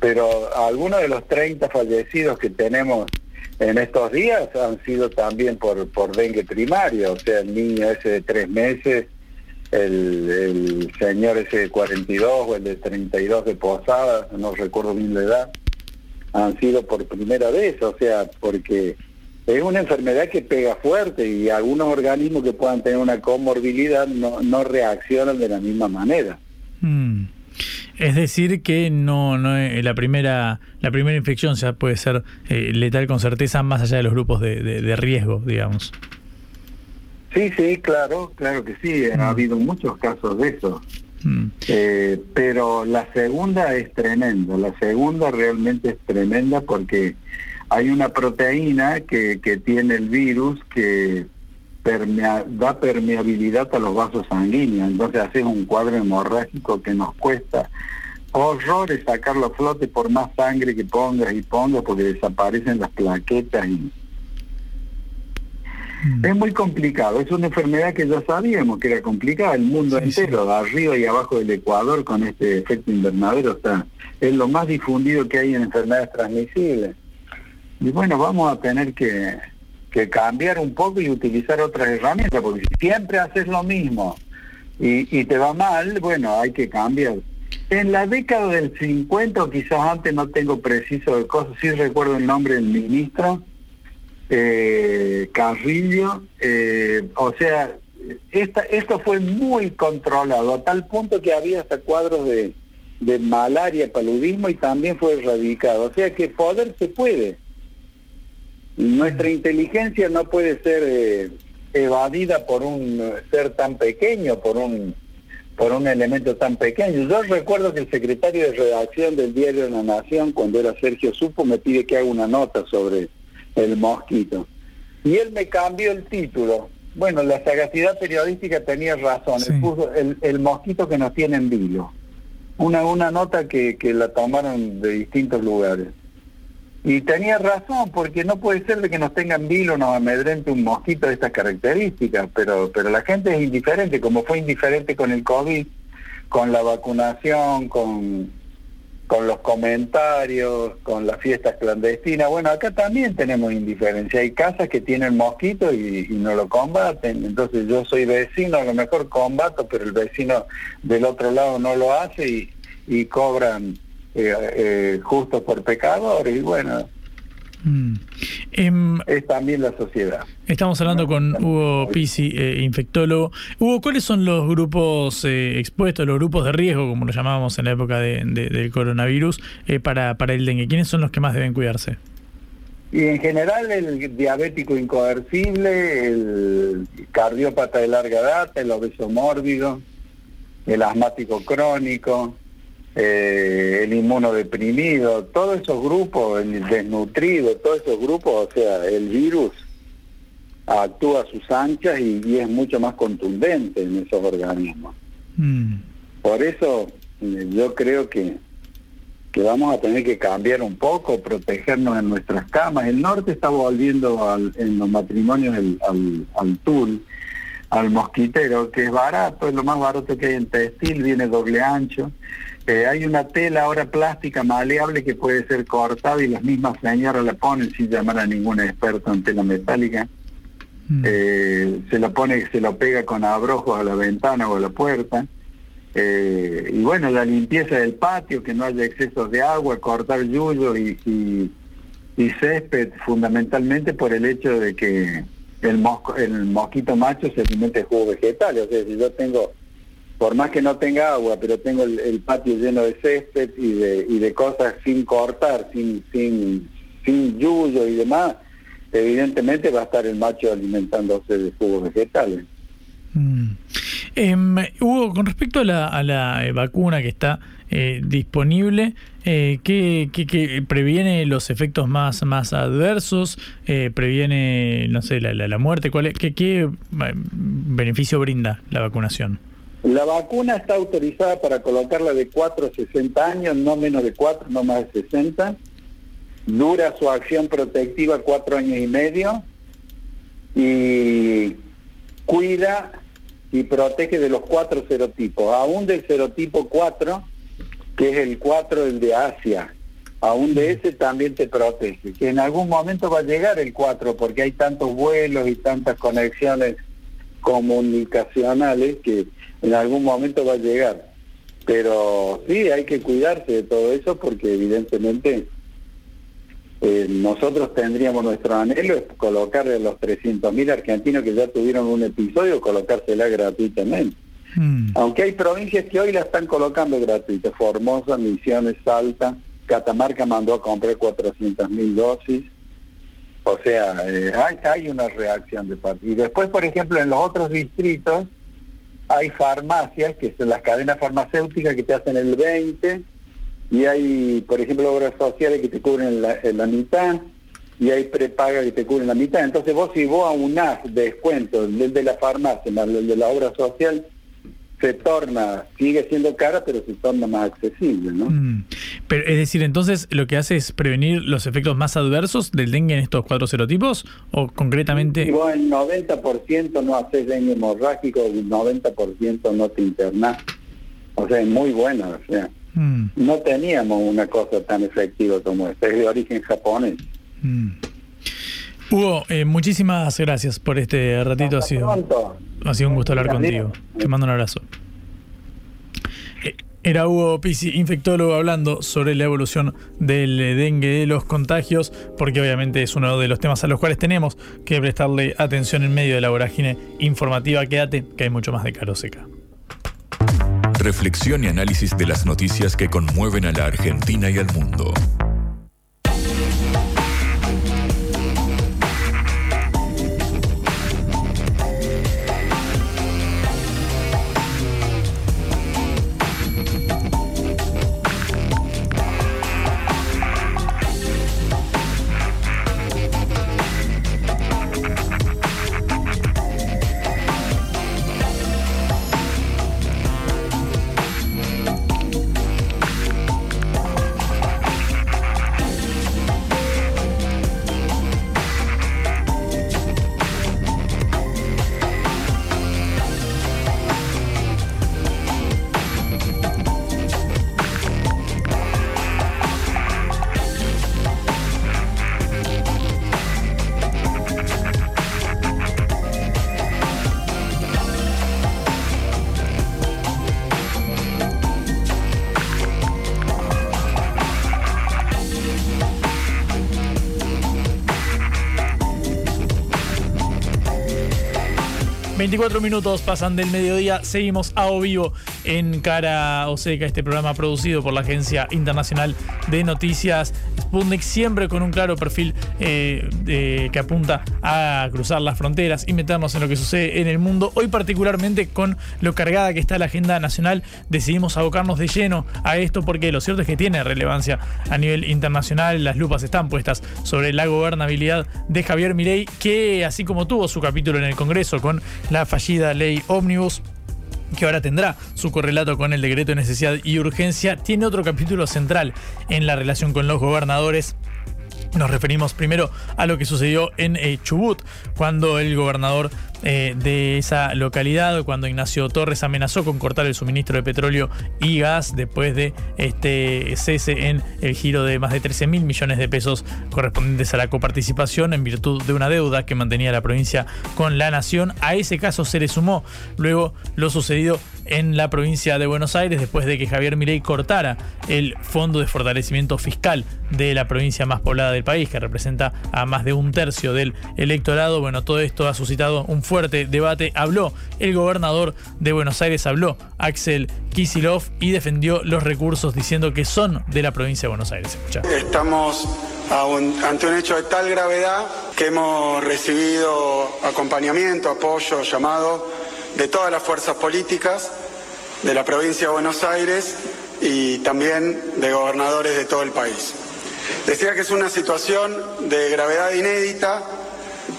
Pero algunos de los 30 fallecidos que tenemos en estos días han sido también por, por dengue primario, o sea, el niño ese de tres meses, el, el señor ese de 42 o el de 32 de Posadas, no recuerdo bien la edad, han sido por primera vez, o sea, porque es una enfermedad que pega fuerte y algunos organismos que puedan tener una comorbilidad no, no reaccionan de la misma manera. Mm. Es decir que no, no la primera la primera infección ya puede ser eh, letal con certeza más allá de los grupos de, riesgo, digamos. Sí, sí, claro, claro que sí. Ha mm. habido muchos casos de eso. Mm. Eh, pero la segunda es tremenda, la segunda realmente es tremenda porque hay una proteína que, que tiene el virus que permea, da permeabilidad a los vasos sanguíneos, entonces hace un cuadro hemorrágico que nos cuesta horrores sacarlo a flote por más sangre que pongas y pongas porque desaparecen las plaquetas y es muy complicado, es una enfermedad que ya sabíamos que era complicada, el mundo entero, arriba y abajo del Ecuador con este efecto invernadero está, es lo más difundido que hay en enfermedades transmisibles. Y bueno, vamos a tener que, que cambiar un poco y utilizar otras herramientas, porque si siempre haces lo mismo y, y te va mal, bueno, hay que cambiar. En la década del 50 o quizás antes, no tengo preciso de cosas, sí recuerdo el nombre del ministro, eh, Carrillo, eh, o sea, esta, esto fue muy controlado, a tal punto que había hasta cuadros de, de malaria, paludismo y también fue erradicado. O sea que poder se puede. Nuestra inteligencia no puede ser eh, evadida por un ser tan pequeño, por un por un elemento tan pequeño. Yo recuerdo que el secretario de redacción del diario La Nación, cuando era Sergio Supo, me pide que haga una nota sobre el mosquito. Y él me cambió el título. Bueno, la sagacidad periodística tenía razón. puso el, el, mosquito que nos tiene en vilo. Una, una nota que, que la tomaron de distintos lugares. Y tenía razón, porque no puede ser de que nos tengan vilo, nos amedrente un mosquito de estas características, pero, pero la gente es indiferente, como fue indiferente con el COVID, con la vacunación, con, con los comentarios, con las fiestas clandestinas. Bueno, acá también tenemos indiferencia. Hay casas que tienen mosquitos y, no lo combaten. Entonces yo soy vecino, a lo mejor combato, pero el vecino del otro lado no lo hace y, y cobran eh, eh, justo por pecadores. Y bueno, Mm. Em, es también la sociedad. Estamos hablando con Hugo Pisi, eh, infectólogo. Hugo, ¿cuáles son los grupos eh, expuestos, los grupos de riesgo, como lo llamábamos en la época de, del coronavirus, eh, para, para el dengue? ¿Quiénes son los que más deben cuidarse? Y en general el diabético incoercible, el cardiópata de larga data, el obeso mórbido, el asmático crónico, eh, el inmunodeprimido, todos esos grupos, el desnutrido, todos esos grupos, o sea, el virus actúa a sus anchas y, es mucho más contundente en esos organismos. Mm. Por eso eh, yo creo que, que vamos a tener que cambiar un poco, protegernos en nuestras camas. El norte está volviendo al, en los matrimonios al, al tul, al mosquitero, que es barato, es lo más barato que hay en textil, viene doble ancho. Eh, hay una tela ahora plástica maleable que puede ser cortada y las mismas señoras la ponen sin llamar a ningún experto en tela metálica. Mm. Eh, se lo pone, se lo pega con abrojos a la ventana o a la puerta. Eh, y bueno, la limpieza del patio, que no haya excesos de agua, cortar yuyo y, y, y césped, fundamentalmente por el hecho de que el, mosco, el mosquito macho se alimenta de jugo vegetal. O sea, si yo tengo por más que no tenga agua, pero tengo el, patio lleno de césped y de, cosas sin cortar, sin, sin, sin yuyo y demás, evidentemente va a estar el macho alimentándose de jugos vegetales. Mm. Em, Hugo, con respecto a la, a la eh, vacuna que está eh, disponible, eh, ¿qué, qué, previene los efectos más, más adversos? Eh, ¿Previene, no sé, la, la, muerte? ¿Cuál es, qué, ¿Qué beneficio brinda la vacunación? La vacuna está autorizada para colocarla de 4 a 60 años, no menos de 4, no más de 60. Dura su acción protectiva 4 años y medio y cuida y protege de los cuatro serotipos, aún del serotipo 4, que es el 4 del de Asia, aún de ese también te protege, que en algún momento va a llegar el 4 porque hay tantos vuelos y tantas conexiones comunicacionales que en algún momento va a llegar. Pero sí, hay que cuidarse de todo eso porque evidentemente eh, nosotros tendríamos nuestro anhelo es colocarle a los 300.000 argentinos que ya tuvieron un episodio, colocársela gratuitamente. Mm. Aunque hay provincias que hoy la están colocando gratuita, Formosa, Misiones, Salta, Catamarca mandó a comprar 400.000 dosis. O sea, eh, hay, hay una reacción de parte. Y después, por ejemplo, en los otros distritos, hay farmacias, que son las cadenas farmacéuticas que te hacen el 20, y hay, por ejemplo, obras sociales que te cubren la, la mitad, y hay prepaga que te cubren la mitad. Entonces vos si vos aunás descuento el de la farmacia, el de la obra social, se torna, sigue siendo cara, pero se torna más accesible, ¿no? Mm. Pero, es decir, entonces lo que hace es prevenir los efectos más adversos del dengue en estos cuatro serotipos, o concretamente... Si vos en 90% no haces dengue hemorrágico, el 90% no te internás. O sea, es muy bueno, o sea. Mm. No teníamos una cosa tan efectiva como esta, es de origen japonés. Mm. Hugo, eh, muchísimas gracias por este ratito. Ha sido, ha sido un gusto hablar contigo. Te mando un abrazo. Eh, Era Hugo Pisi, infectólogo, hablando sobre la evolución del dengue, de los contagios, porque obviamente es uno de los temas a los cuales tenemos que prestarle atención en medio de la vorágine informativa. Quédate, que hay mucho más de Caro Seca. Reflexión y análisis de las noticias que conmueven a la Argentina y al mundo. Cuatro minutos pasan del mediodía, seguimos a o vivo en Cara o Seca, este programa producido por la Agencia Internacional de Noticias. Sputnik, siempre con un claro perfil eh, que apunta a cruzar las fronteras y meternos en lo que sucede en el mundo. Hoy particularmente con lo cargada que está la agenda nacional, decidimos abocarnos de lleno a esto porque lo cierto es que tiene relevancia a nivel internacional, las lupas están puestas sobre la gobernabilidad de Javier Milei, que así como tuvo su capítulo en el Congreso con la fallida ley Omnibus, que ahora tendrá su correlato con el decreto de necesidad y urgencia, tiene otro capítulo central en la relación con los gobernadores. Nos referimos primero a lo que sucedió en eh, Chubut, cuando el gobernador eh, de esa localidad, cuando Ignacio Torres amenazó con cortar el suministro de petróleo y gas después de este cese en el giro de más de 13 mil millones de pesos correspondientes a la coparticipación en virtud de una deuda que mantenía la provincia con la nación. A ese caso se le sumó luego lo sucedido en la provincia de Buenos Aires después de que Javier Milei cortara el fondo de fortalecimiento fiscal de la provincia más poblada del país, que representa a más de un tercio del electorado. Bueno, todo esto ha suscitado un fuerte debate. Habló el gobernador de Buenos Aires, habló Axel Kisilov y defendió los recursos diciendo que son de la provincia de Buenos Aires. Estamos ante un hecho de tal gravedad que hemos recibido acompañamiento, apoyo, llamado de todas las fuerzas políticas de la provincia de Buenos Aires y también de gobernadores de todo el país. Decía que es una situación de gravedad inédita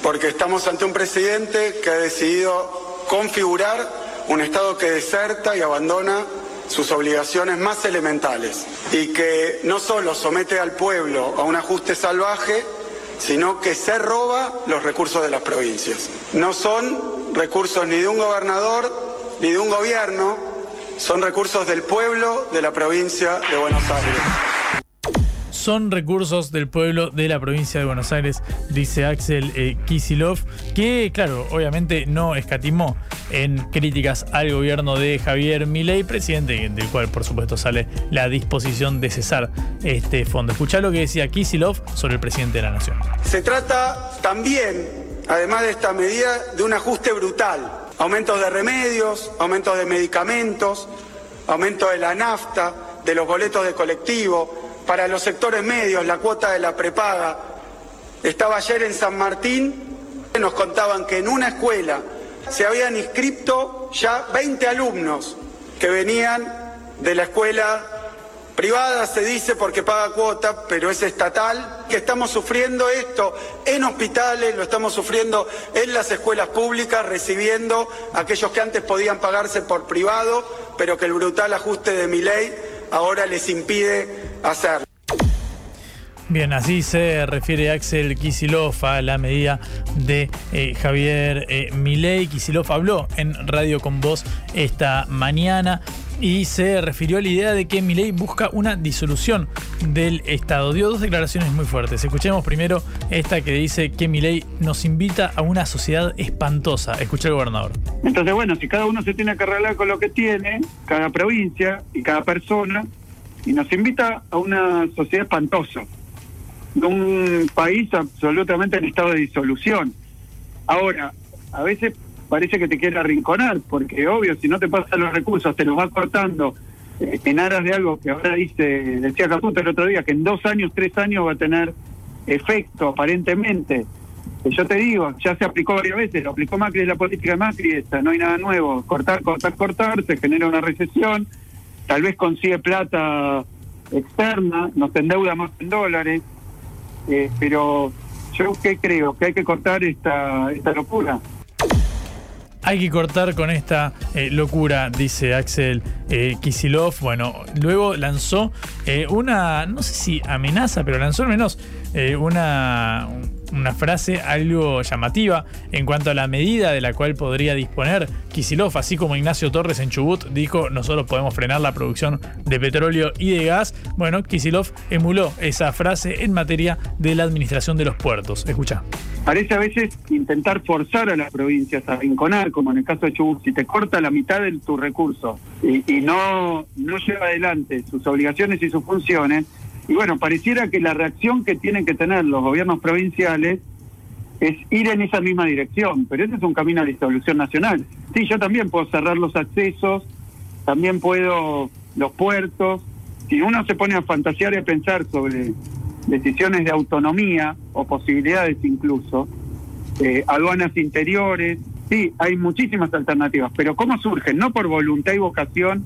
porque estamos ante un presidente que ha decidido configurar un Estado que deserta y abandona sus obligaciones más elementales y que no solo somete al pueblo a un ajuste salvaje, sino que se roba los recursos de las provincias. No son recursos ni de un gobernador ni de un gobierno, son recursos del pueblo de la provincia de Buenos Aires son recursos del pueblo de la provincia de Buenos Aires, dice Axel eh, Kisilov, que claro, obviamente no escatimó en críticas al gobierno de Javier Milei, presidente del cual por supuesto sale la disposición de cesar este fondo. Escuchá lo que decía Kisilov sobre el presidente de la Nación. Se trata también, además de esta medida, de un ajuste brutal. Aumentos de remedios, aumentos de medicamentos, aumento de la nafta, de los boletos de colectivo, para los sectores medios, la cuota de la prepaga. Estaba ayer en San Martín, nos contaban que en una escuela se habían inscrito ya 20 alumnos que venían de la escuela privada, se dice porque paga cuota, pero es estatal, que estamos sufriendo esto en hospitales, lo estamos sufriendo en las escuelas públicas, recibiendo a aquellos que antes podían pagarse por privado, pero que el brutal ajuste de mi ley ahora les impide hacerlo. Bien, así se refiere Axel Kisilov a la medida de eh, Javier eh, Milei. Kisilov habló en Radio con Voz esta mañana y se refirió a la idea de que Milei busca una disolución del Estado. Dio dos declaraciones muy fuertes. Escuchemos primero esta que dice que Milei nos invita a una sociedad espantosa. Escuché el gobernador. Entonces, bueno, si cada uno se tiene que arreglar con lo que tiene, cada provincia y cada persona, y nos invita a una sociedad espantosa un país absolutamente en estado de disolución. Ahora, a veces parece que te quiere arrinconar, porque obvio, si no te pasan los recursos, te los va cortando eh, en aras de algo que ahora dice, decía Caputo el otro día, que en dos años, tres años va a tener efecto aparentemente. Eh, yo te digo, ya se aplicó varias veces, lo aplicó Macri de la política de Macri, esta, no hay nada nuevo, cortar, cortar, cortar, se genera una recesión, tal vez consigue plata externa, nos endeuda más en dólares, eh, pero yo qué creo, que hay que cortar esta, esta locura. Hay que cortar con esta eh, locura, dice Axel eh, Kisilov. Bueno, luego lanzó una, no sé si amenaza, pero lanzó al menos una, una frase algo llamativa en cuanto a la medida de la cual podría disponer Kisilov, así como Ignacio Torres en Chubut dijo nosotros podemos frenar la producción de petróleo y de gas. Bueno, Kisilov emuló esa frase en materia de la administración de los puertos. Escucha. Parece a veces intentar forzar a las provincias a rinconar, como en el caso de Chubut, si te corta la mitad de tus recursos y, y no, no lleva adelante sus obligaciones y sus funciones, y bueno, pareciera que la reacción que tienen que tener los gobiernos provinciales es ir en esa misma dirección, pero ese es un camino a disolución nacional. Sí, yo también puedo cerrar los accesos, también puedo los puertos. Si uno se pone a fantasear y a pensar sobre decisiones de autonomía o posibilidades incluso, eh, aduanas interiores, sí, hay muchísimas alternativas, pero ¿cómo surgen? No por voluntad y vocación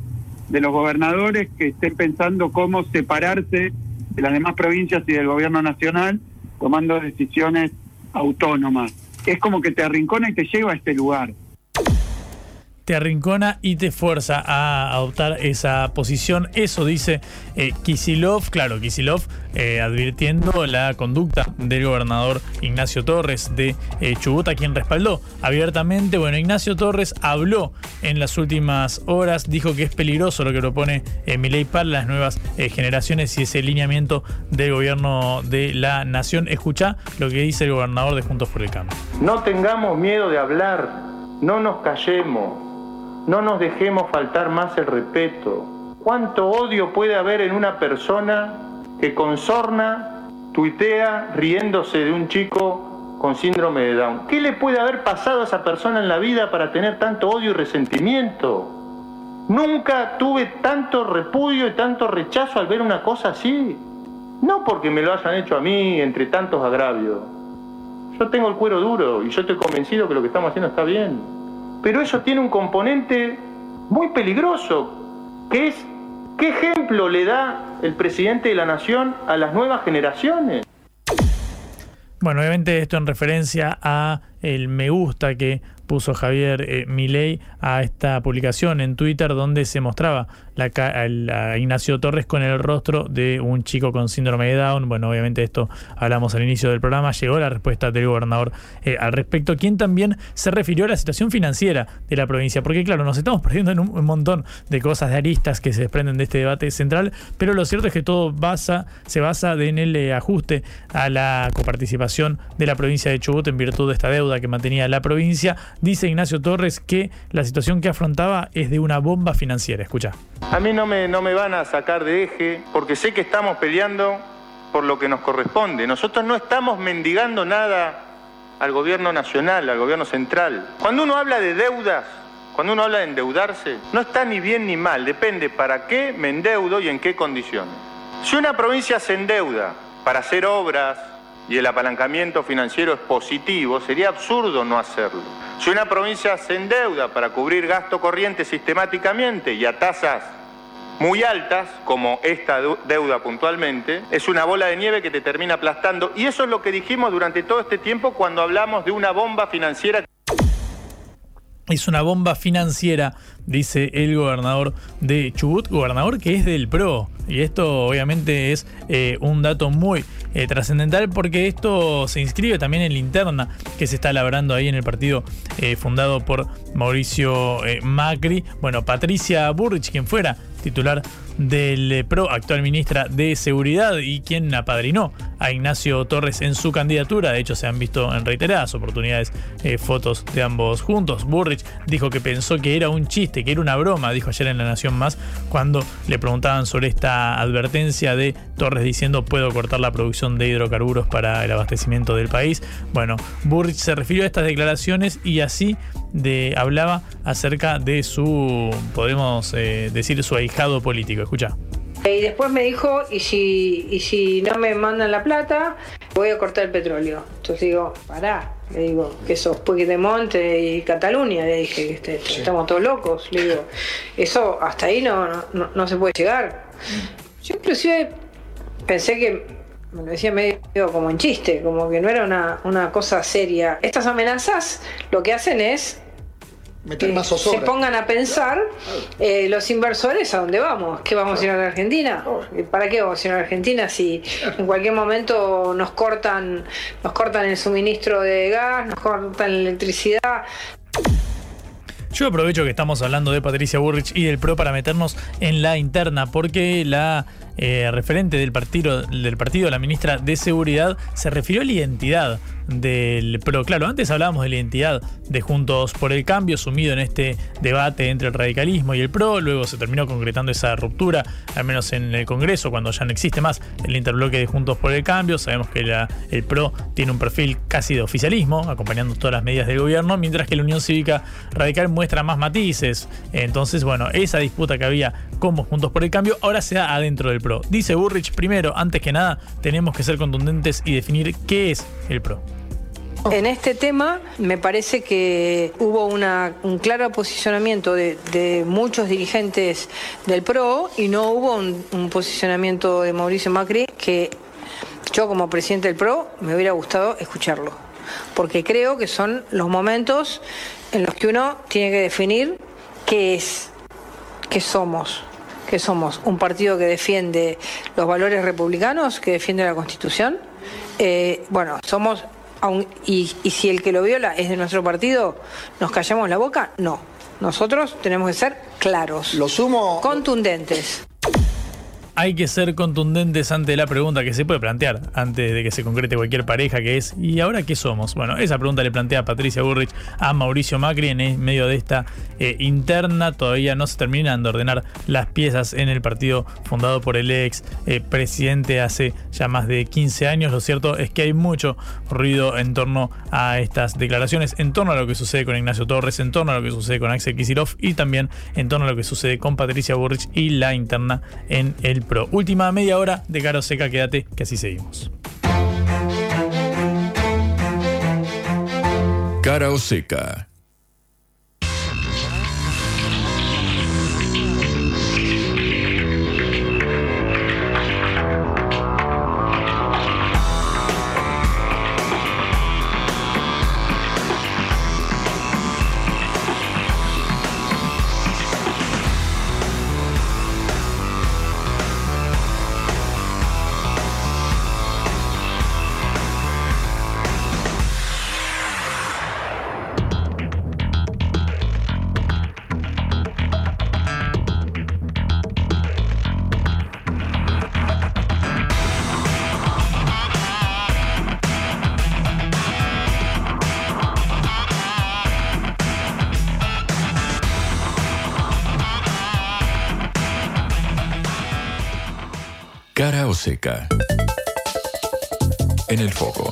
de los gobernadores que estén pensando cómo separarse de las demás provincias y del gobierno nacional tomando decisiones autónomas. Es como que te arrincona y te lleva a este lugar te arrincona y te fuerza a adoptar esa posición. Eso dice eh, Kisilov, claro, Kisilov eh, advirtiendo la conducta del gobernador Ignacio Torres de eh, Chubut, a quien respaldó abiertamente. Bueno, Ignacio Torres habló en las últimas horas, dijo que es peligroso lo que propone Milei para las nuevas generaciones y ese lineamiento del gobierno de la nación. Escucha lo que dice el gobernador de Juntos por el Cambio. No tengamos miedo de hablar, no nos callemos no nos dejemos faltar más el respeto. ¿Cuánto odio puede haber en una persona que con sorna tuitea riéndose de un chico con síndrome de Down? ¿Qué le puede haber pasado a esa persona en la vida para tener tanto odio y resentimiento? Nunca tuve tanto repudio y tanto rechazo al ver una cosa así. No porque me lo hayan hecho a mí entre tantos agravios. Yo tengo el cuero duro y yo estoy convencido que lo que estamos haciendo está bien pero eso tiene un componente muy peligroso, que es qué ejemplo le da el presidente de la nación a las nuevas generaciones. Bueno, obviamente esto en referencia a el me gusta que puso Javier eh, Milei a esta publicación en Twitter donde se mostraba Ignacio Torres con el rostro de un chico con síndrome de Down. Bueno, obviamente esto hablamos al inicio del programa, llegó la respuesta del gobernador eh, al respecto, quien también se refirió a la situación financiera de la provincia, porque claro, nos estamos perdiendo en un, montón de cosas de aristas que se desprenden de este debate central, pero lo cierto es que todo se basa en el eh, ajuste a la coparticipación de la provincia de Chubut en virtud de esta deuda que mantenía la provincia. Dice Ignacio Torres que la situación que afrontaba es de una bomba financiera. Escucha. A mí no me, van a sacar de eje porque sé que estamos peleando por lo que nos corresponde. Nosotros no estamos mendigando nada al gobierno nacional, al gobierno central. Cuando uno habla de deudas, cuando uno habla de endeudarse, no está ni bien ni mal, depende para qué me endeudo y en qué condiciones. Si una provincia se endeuda para hacer obras, y el apalancamiento financiero es positivo, sería absurdo no hacerlo. Si una provincia se endeuda para cubrir gasto corriente sistemáticamente y a tasas muy altas, como esta deuda puntualmente, es una bola de nieve que te termina aplastando. Y eso es lo que dijimos durante todo este tiempo cuando hablamos de una bomba financiera. Es una bomba financiera, dice el gobernador de Chubut, gobernador que es del PRO. Y esto obviamente es eh, un dato muy eh, trascendental porque esto se inscribe también en la interna que se está labrando ahí en el partido eh, fundado por Mauricio Macri. Bueno, Patricia Burrich, quien fuera titular del PRO, actual ministra de Seguridad y quien apadrinó a Ignacio Torres en su candidatura. De hecho, se han visto en reiteradas oportunidades eh, fotos de ambos juntos. Burrich dijo que pensó que era un chiste, que era una broma, dijo ayer en La Nación Más, cuando le preguntaban sobre esta advertencia de Torres diciendo puedo cortar la producción de hidrocarburos para el abastecimiento del país. Bueno, Burrich se refirió a estas declaraciones y así de, hablaba acerca de su, podemos eh, decir, su ahijado político. Escucha. Y después me dijo, y si, y si no me mandan la plata, voy a cortar el petróleo. Entonces digo, pará, le digo, que sos Monte y Cataluña, le dije, este, estamos todos locos. Le digo, eso hasta ahí no, no, no se puede llegar. Yo inclusive pensé que me lo decía medio como en chiste, como que no era una, una cosa seria. Estas amenazas lo que hacen es que se pongan a pensar eh, los inversores a dónde vamos, qué vamos a ir a la Argentina, para qué vamos a ir a la Argentina si en cualquier momento nos cortan, nos cortan el suministro de gas, nos cortan la electricidad. Yo aprovecho que estamos hablando de Patricia Burrich y del PRO para meternos en la interna, porque la eh, referente del partido, del partido, la ministra de Seguridad, se refirió a la identidad del PRO. Claro, antes hablábamos de la identidad de Juntos por el Cambio, sumido en este debate entre el radicalismo y el PRO, luego se terminó concretando esa ruptura, al menos en el Congreso, cuando ya no existe más el interbloque de Juntos por el Cambio. Sabemos que el PRO tiene un perfil casi de oficialismo, acompañando todas las medidas del gobierno, mientras que la Unión Cívica Radical muestra más matices. Entonces, bueno, esa disputa que había como Juntos por el Cambio ahora se da adentro del PRO. Dice Burrich, primero, antes que nada, tenemos que ser contundentes y definir qué es el PRO. En este tema me parece que hubo un claro posicionamiento de, muchos dirigentes del PRO y no hubo un, posicionamiento de Mauricio Macri que yo como presidente del PRO me hubiera gustado escucharlo. Porque creo que son los momentos en los que uno tiene que definir qué es, qué somos, que somos un partido que defiende los valores republicanos, que defiende la Constitución. Eh, bueno, somos y, si el que lo viola es de nuestro partido, ¿nos callamos la boca? No. Nosotros tenemos que ser claros. Lo sumo. Contundentes hay que ser contundentes ante la pregunta que se puede plantear antes de que se concrete cualquier pareja, que es ¿y ahora qué somos? Bueno, esa pregunta le plantea Patricia Burrich a Mauricio Macri en medio de esta eh, interna. Todavía no se terminan de ordenar las piezas en el partido fundado por el ex eh, presidente hace ya más de 15 años. Lo cierto es que hay mucho ruido en torno a estas declaraciones, en torno a lo que sucede con Ignacio Torres, en torno a lo que sucede con Axel Kicillof y también en torno a lo que sucede con Patricia Burrich y la interna en el pero última media hora de Caro Seca, quédate que así seguimos. Cara Seca seca. En el foco.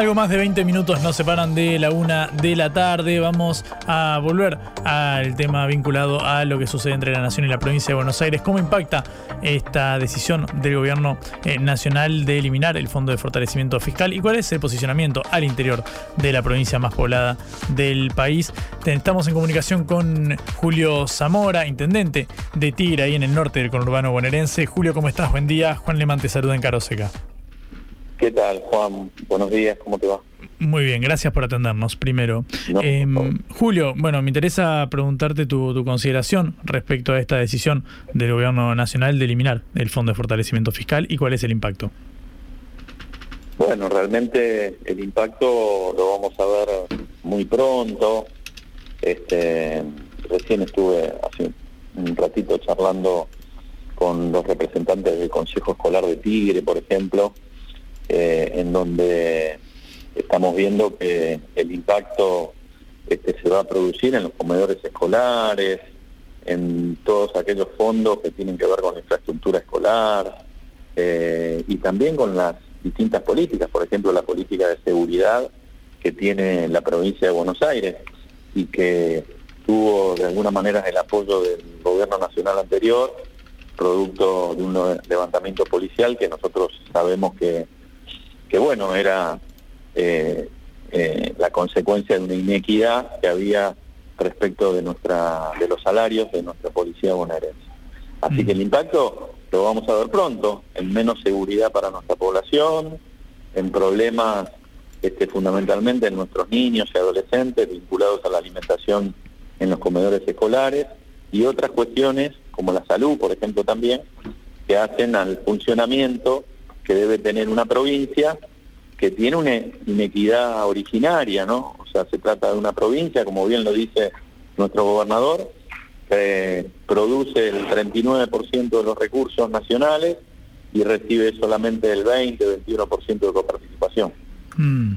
Algo más de 20 minutos nos separan de la una de la tarde. Vamos a volver al tema vinculado a lo que sucede entre la Nación y la provincia de Buenos Aires. ¿Cómo impacta esta decisión del gobierno eh, nacional de eliminar el Fondo de Fortalecimiento Fiscal? ¿Y cuál es el posicionamiento al interior de la provincia más poblada del país? Estamos en comunicación con Julio Zamora, intendente de Tigre, ahí en el norte del conurbano bonaerense. Julio, ¿cómo estás? Buen día. Juan Lemán te saluda en Caroseca. ¿Qué tal, Juan? Buenos días, ¿cómo te va? Muy bien, gracias por atendernos primero. Eh, Julio, bueno, me interesa preguntarte tu, tu, consideración respecto a esta decisión del Gobierno Nacional de eliminar el Fondo de Fortalecimiento Fiscal y cuál es el impacto. Bueno, realmente el impacto lo vamos a ver muy pronto. Este, recién estuve hace un ratito charlando con los representantes del Consejo Escolar de Tigre, por ejemplo, eh, en donde estamos viendo que el impacto este, se va a producir en los comedores escolares, en todos aquellos fondos que tienen que ver con la infraestructura escolar eh, y también con las distintas políticas, por ejemplo la política de seguridad que tiene la provincia de Buenos Aires y que tuvo de alguna manera el apoyo del gobierno nacional anterior, producto de un levantamiento policial que nosotros sabemos que que bueno, era eh, eh, la consecuencia de una inequidad que había respecto de nuestra de los salarios de nuestra policía bonaerense. Así que el impacto lo vamos a ver pronto, en menos seguridad para nuestra población, en problemas este, fundamentalmente en nuestros niños y adolescentes vinculados a la alimentación en los comedores escolares y otras cuestiones como la salud, por ejemplo, también, que hacen al funcionamiento que debe tener una provincia que tiene una inequidad originaria, ¿no? O sea, se trata de una provincia, como bien lo dice nuestro gobernador, que produce el 39% de los recursos nacionales y recibe solamente el 20-21% de coparticipación. Mm.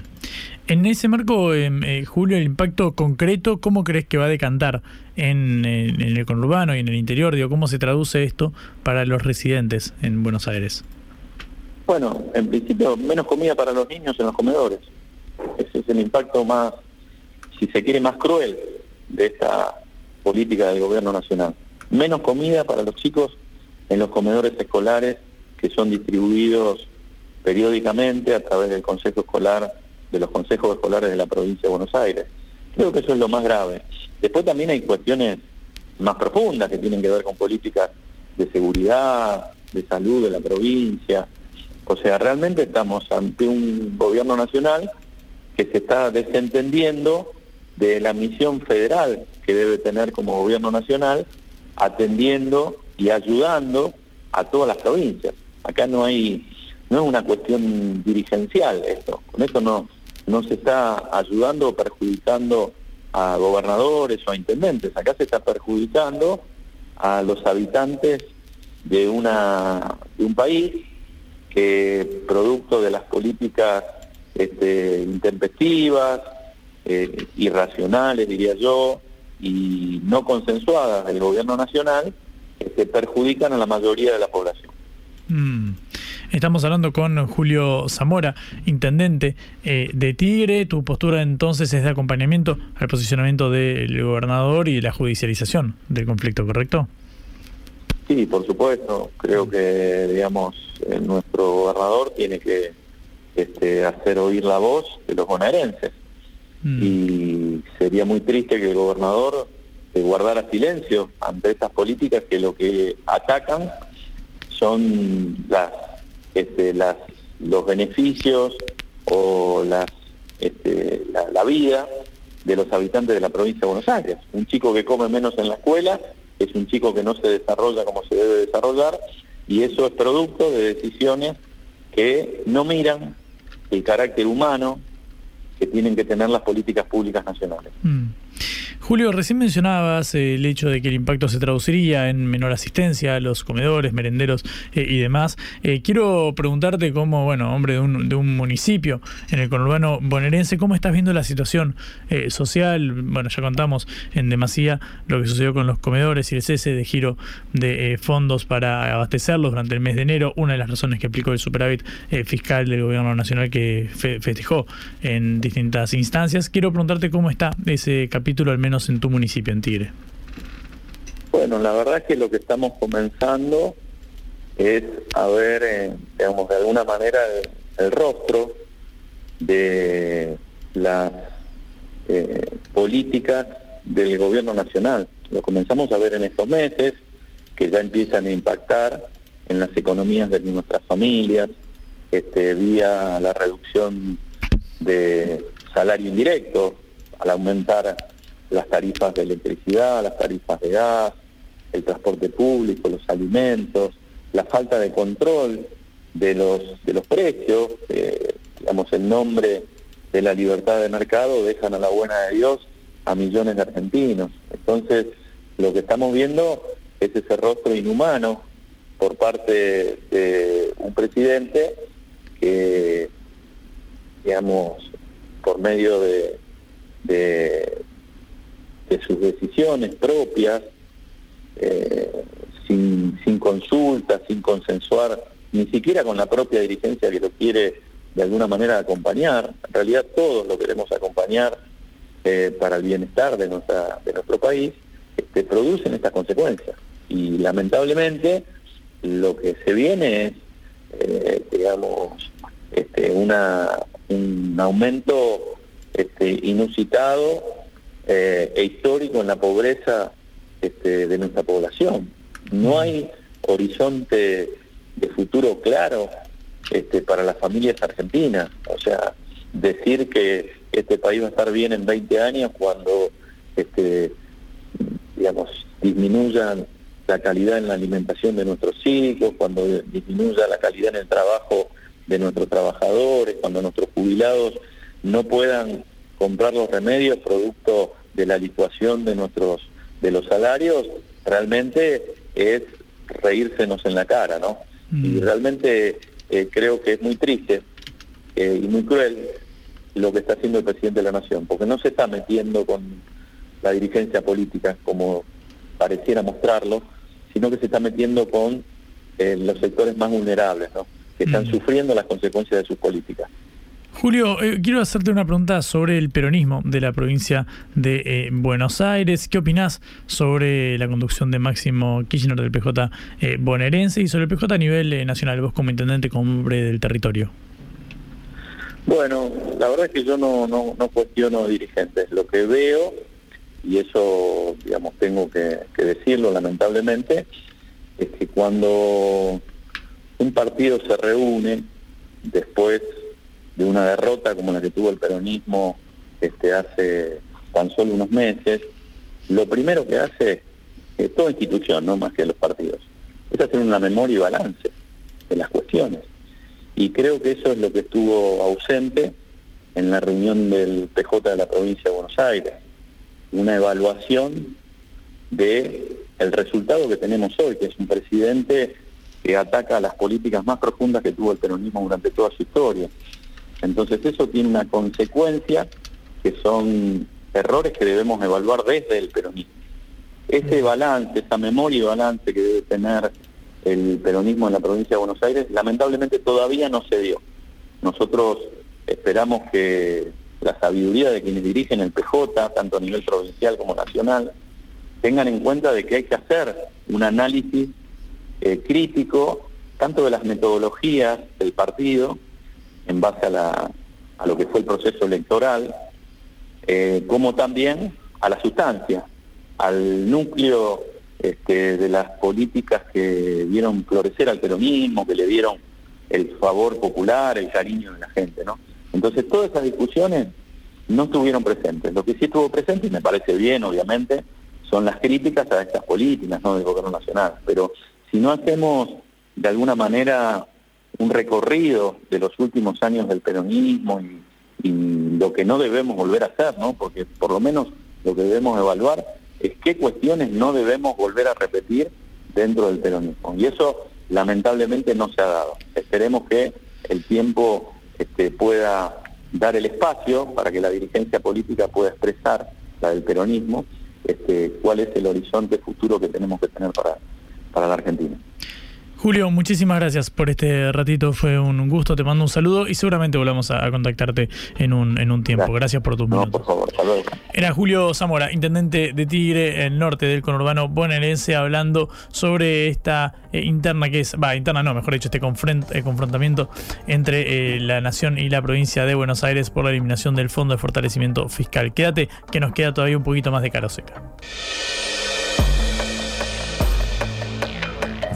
En ese marco, em, eh, Julio, el impacto concreto, ¿cómo crees que va a decantar en, el conurbano y en el interior? Digo, ¿Cómo se traduce esto para los residentes en Buenos Aires? Bueno, en principio, menos comida para los niños en los comedores. Ese es el impacto más, si se quiere, más cruel de esta política del gobierno nacional. Menos comida para los chicos en los comedores escolares que son distribuidos periódicamente a través del Consejo Escolar, de los consejos escolares de la provincia de Buenos Aires. Creo que eso es lo más grave. Después también hay cuestiones más profundas que tienen que ver con políticas de seguridad, de salud de la provincia, o sea, realmente estamos ante un gobierno nacional que se está desentendiendo de la misión federal que debe tener como gobierno nacional, atendiendo y ayudando a todas las provincias. Acá no hay, no es una cuestión dirigencial esto, con esto no, no se está ayudando o perjudicando a gobernadores o a intendentes, acá se está perjudicando a los habitantes de, una, de un país que producto de las políticas este, intempestivas, eh, irracionales, diría yo, y no consensuadas del gobierno nacional, que este, perjudican a la mayoría de la población. Mm. Estamos hablando con Julio Zamora, intendente eh, de Tigre. Tu postura entonces es de acompañamiento al posicionamiento del gobernador y la judicialización del conflicto, ¿correcto? Sí, por supuesto. Creo que, digamos, eh, nuestro gobernador tiene que este, hacer oír la voz de los bonaerenses. Mm. Y sería muy triste que el gobernador se guardara silencio ante estas políticas que lo que atacan son las, este, las los beneficios o las, este, la, la vida de los habitantes de la provincia de Buenos Aires. Un chico que come menos en la escuela es un chico que no se desarrolla como se debe desarrollar y eso es producto de decisiones que no miran el carácter humano que tienen que tener las políticas públicas nacionales. Mm. Julio, recién mencionabas eh, el hecho de que el impacto se traduciría en menor asistencia a los comedores, merenderos eh, y demás. Eh, quiero preguntarte como, bueno, hombre de un, de un municipio en el conurbano bonaerense, ¿cómo estás viendo la situación social? Bueno, ya contamos en demasía lo que sucedió con los comedores y el cese de giro de fondos para abastecerlos durante el mes de enero, una de las razones que aplicó el superávit fiscal del gobierno nacional que festejó en distintas instancias. Quiero preguntarte cómo está ese capítulo, al menos en tu municipio, en Tigre? Bueno, la verdad es que lo que estamos comenzando es a ver, eh, digamos, de alguna manera el, rostro de las eh, políticas del gobierno nacional. Lo comenzamos a ver en estos meses, que ya empiezan a impactar en las economías de nuestras familias, este, vía la reducción de salario indirecto, al aumentar las tarifas de electricidad, las tarifas de gas, el transporte público, los alimentos, la falta de control de los, de los precios, eh, digamos, el nombre de la libertad de mercado dejan a la buena de Dios a millones de argentinos. Entonces, lo que estamos viendo es ese rostro inhumano por parte de un presidente que, digamos, por medio de sus decisiones propias, eh, sin, sin consulta, sin consensuar, ni siquiera con la propia dirigencia que lo quiere de alguna manera acompañar. En realidad todos lo queremos acompañar eh, para el bienestar de, nuestra, de nuestro país, este, producen estas consecuencias. Y lamentablemente lo que se viene es, eh, digamos, este, una, un aumento este, inusitado eh, e histórico en la pobreza este, de nuestra población. No hay horizonte de futuro claro este, para las familias argentinas. O sea, decir que este país va a estar bien en 20 años cuando, este, digamos, disminuyan la calidad en la alimentación de nuestros hijos, cuando disminuya la calidad en el trabajo de nuestros trabajadores, cuando nuestros jubilados no puedan comprar los remedios producto de la licuación de nuestros de los salarios, realmente es reírsenos en la cara, ¿no? Y mm. realmente eh, creo que es muy triste eh, y muy cruel lo que está haciendo el presidente de la Nación, porque no se está metiendo con la dirigencia política como pareciera mostrarlo, sino que se está metiendo con eh, los sectores más vulnerables, ¿no? que están mm. sufriendo las consecuencias de sus políticas. Julio, eh, quiero hacerte una pregunta sobre el peronismo de la provincia de eh, Buenos Aires. ¿Qué opinás sobre la conducción de Máximo Kirchner del PJ eh, bonaerense y sobre el PJ a nivel nacional, vos como intendente, como hombre del territorio? Bueno, la verdad es que yo no cuestiono dirigentes. Lo que veo, y eso, digamos, tengo que decirlo lamentablemente, es que cuando un partido se reúne después de una derrota como la que tuvo el peronismo este, hace tan solo unos meses, lo primero que hace es toda institución, no más que los partidos, es hacer una memoria y balance de las cuestiones. Y creo que eso es lo que estuvo ausente en la reunión del PJ de la provincia de Buenos Aires, una evaluación de el resultado que tenemos hoy, que es un presidente que ataca las políticas más profundas que tuvo el peronismo durante toda su historia. Entonces eso tiene una consecuencia que son errores que debemos evaluar desde el peronismo. Ese balance, esa memoria y balance que debe tener el peronismo en la provincia de Buenos Aires, lamentablemente todavía no se dio. Nosotros esperamos que la sabiduría de quienes dirigen el PJ, tanto a nivel provincial como nacional, tengan en cuenta de que hay que hacer un análisis eh, crítico tanto de las metodologías del partido en base a, lo que fue el proceso electoral, eh, como también a la sustancia, al núcleo este, de las políticas que dieron florecer al peronismo, que le dieron el favor popular, el cariño de la gente, ¿no? Entonces todas esas discusiones no estuvieron presentes. Lo que sí estuvo presente, y me parece bien, obviamente, son las críticas a estas políticas del gobierno nacional. Pero si no hacemos de alguna manera un recorrido de los últimos años del peronismo y, lo que no debemos volver a hacer, ¿no? Porque por lo menos lo que debemos evaluar es qué cuestiones no debemos volver a repetir dentro del peronismo. Y eso lamentablemente no se ha dado. Esperemos que el tiempo este, pueda dar el espacio para que la dirigencia política pueda expresar, la del peronismo, este, cuál es el horizonte futuro que tenemos que tener para, para la Argentina. Julio, muchísimas gracias por este ratito, fue un gusto, te mando un saludo y seguramente volvamos a, contactarte en un, en un tiempo. Gracias, por tu no, por favor, Era Julio Zamora, intendente de Tigre, el norte del conurbano bonaerense, hablando sobre esta eh, interna que es, va, interna no, mejor dicho, este eh, confrontamiento entre eh, la nación y la provincia de Buenos Aires por la eliminación del Fondo de Fortalecimiento Fiscal. Quédate, que nos queda todavía un poquito más de cara seca.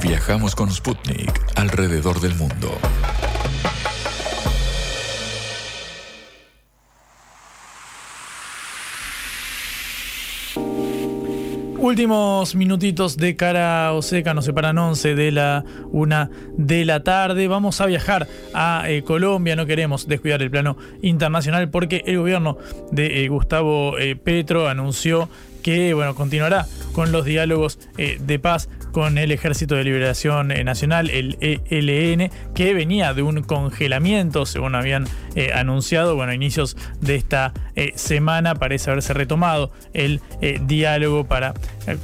Viajamos con Sputnik alrededor del mundo. Últimos minutitos de cara o seca, nos separan 11 de la 1 de la tarde. Vamos a viajar a eh, Colombia, no queremos descuidar el plano internacional porque el gobierno de eh, Gustavo eh, Petro anunció que bueno, continuará con los diálogos de paz con el Ejército de Liberación eh, Nacional, el ELN, que venía de un congelamiento, según habían eh, anunciado. Bueno, a inicios de esta eh, semana parece haberse retomado el diálogo para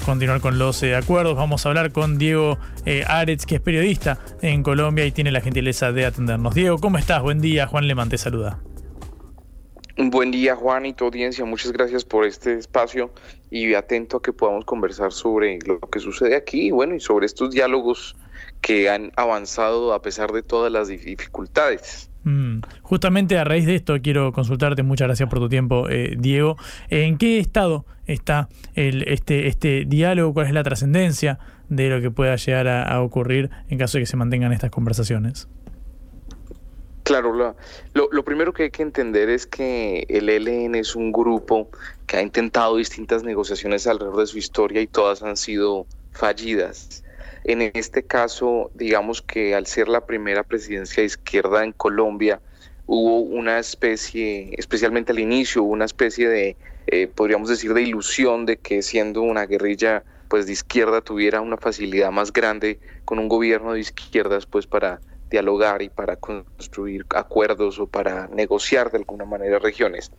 continuar con los acuerdos. Vamos a hablar con Diego Aretz, que es periodista en Colombia y tiene la gentileza de atendernos. Diego, ¿cómo estás? Buen día. Juan Lemán te saluda. Buen día Juan y tu audiencia, muchas gracias por este espacio y atento a que podamos conversar sobre lo que sucede aquí bueno, y sobre estos diálogos que han avanzado a pesar de todas las dificultades. Mm, justamente a raíz de esto quiero consultarte, muchas gracias por tu tiempo eh, Diego, ¿en qué estado está el, este, este diálogo? ¿Cuál es la trascendencia de lo que pueda llegar a ocurrir en caso de que se mantengan estas conversaciones? Claro, lo, lo, primero que hay que entender es que el ELN es un grupo que ha intentado distintas negociaciones alrededor de su historia y todas han sido fallidas. En este caso, digamos que al ser la primera presidencia de izquierda en Colombia, hubo una especie, especialmente al inicio, una especie de, eh, podríamos decir, de ilusión de que siendo una guerrilla pues de izquierda tuviera una facilidad más grande con un gobierno de izquierdas pues para dialogar y para construir acuerdos o para negociar de alguna manera regiones.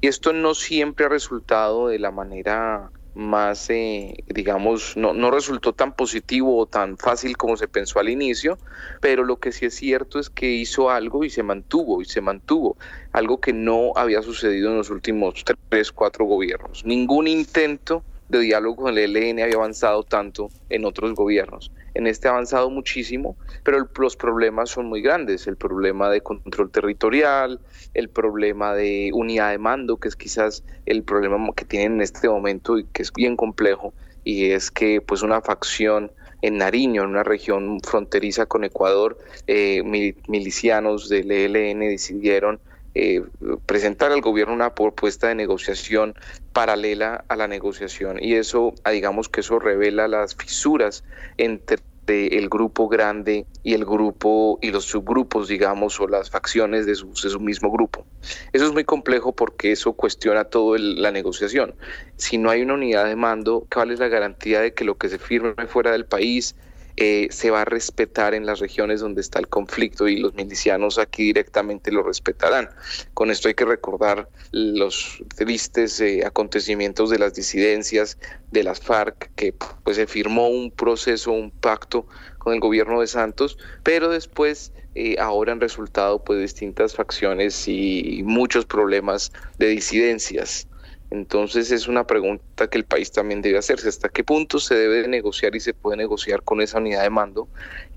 Y esto no siempre ha resultado de la manera más, eh, digamos, no, no resultó tan positivo o tan fácil como se pensó al inicio, pero lo que sí es cierto es que hizo algo y se mantuvo, y se mantuvo, algo que no había sucedido en los últimos tres, cuatro gobiernos. Ningún intento de diálogo con el ELN había avanzado tanto en otros gobiernos en este ha avanzado muchísimo, pero los problemas son muy grandes. El problema de control territorial, el problema de unidad de mando, que es quizás el problema que tienen en este momento y que es bien complejo, y es que pues una facción en Nariño, en una región fronteriza con Ecuador, eh, milicianos del ELN decidieron eh, presentar al gobierno una propuesta de negociación paralela a la negociación y eso, ah, digamos que eso revela las fisuras entre el grupo grande y el grupo y los subgrupos, digamos, o las facciones de su, de su mismo grupo. Eso es muy complejo porque eso cuestiona toda la negociación. Si no hay una unidad de mando, ¿cuál es la garantía de que lo que se firme fuera del país eh, se va a respetar en las regiones donde está el conflicto y los milicianos aquí directamente lo respetarán. Con esto hay que recordar los tristes eh, acontecimientos de las disidencias de las FARC, que pues se firmó un proceso, un pacto con el gobierno de Santos, pero después eh, ahora han resultado pues distintas facciones y muchos problemas de disidencias. Entonces es una pregunta que el país también debe hacerse, hasta qué punto se debe negociar y se puede negociar con esa unidad de mando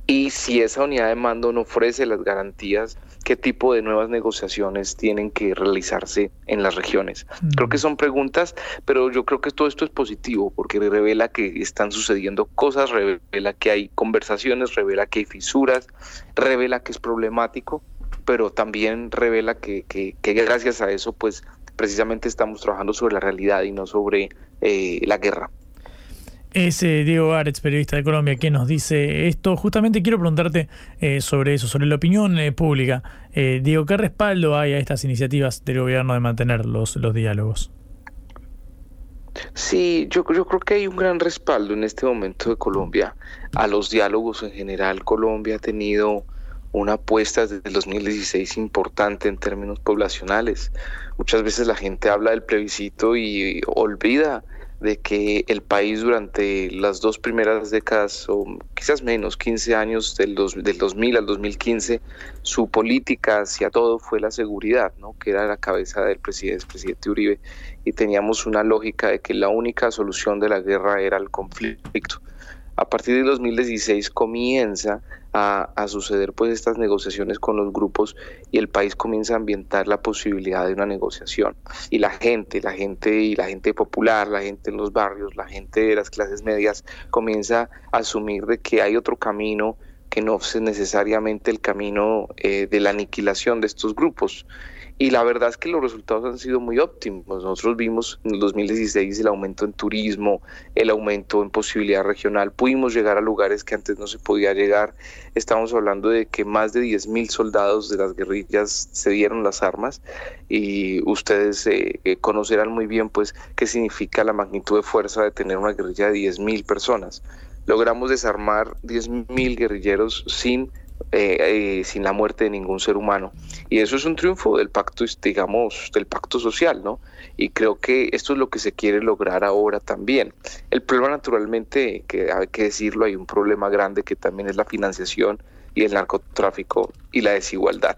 y si esa unidad de mando no ofrece las garantías, qué tipo de nuevas negociaciones tienen que realizarse en las regiones. Creo que son preguntas, pero yo creo que todo esto es positivo porque revela que están sucediendo cosas, revela que hay conversaciones, revela que hay fisuras, revela que es problemático, pero también revela que, que, que gracias a eso pues precisamente estamos trabajando sobre la realidad y no sobre eh, la guerra. Es Diego Aretz, periodista de Colombia, que nos dice esto. Justamente quiero preguntarte eh, sobre eso, sobre la opinión eh, pública. Diego, ¿qué respaldo hay a estas iniciativas del gobierno de mantener los, los diálogos? Sí, yo, yo creo que hay un gran respaldo en este momento de Colombia a los diálogos en general. Colombia ha tenido una apuesta desde el 2016 importante en términos poblacionales. Muchas veces la gente habla del plebiscito y olvida de que el país durante las dos primeras décadas, o quizás menos, 15 años del, del 2000 al 2015, su política hacia todo fue la seguridad, ¿no? que era la cabeza del presidente, presidente Uribe, y teníamos una lógica de que la única solución de la guerra era el conflicto. A partir del 2016 comienza a, suceder pues estas negociaciones con los grupos y el país comienza a ambientar la posibilidad de una negociación. Y la gente, la gente y la gente popular, la gente en los barrios, la gente de las clases medias comienza a asumir de que hay otro camino que no es necesariamente el camino eh, de la aniquilación de estos grupos. Y la verdad es que los resultados han sido muy óptimos. Nosotros vimos en el 2016 el aumento en turismo, el aumento en posibilidad regional. Pudimos llegar a lugares que antes no se podía llegar. Estamos hablando de que más de 10.000 soldados de las guerrillas se dieron las armas y ustedes eh, eh, conocerán muy bien pues qué significa la magnitud de fuerza de tener una guerrilla de 10.000 personas. Logramos desarmar 10.000 guerrilleros sin eh, eh, sin la muerte de ningún ser humano. Y eso es un triunfo del pacto, digamos, del pacto social, ¿no? Y creo que esto es lo que se quiere lograr ahora también. El problema, naturalmente, que hay que decirlo, hay un problema grande que también es la financiación y el narcotráfico y la desigualdad.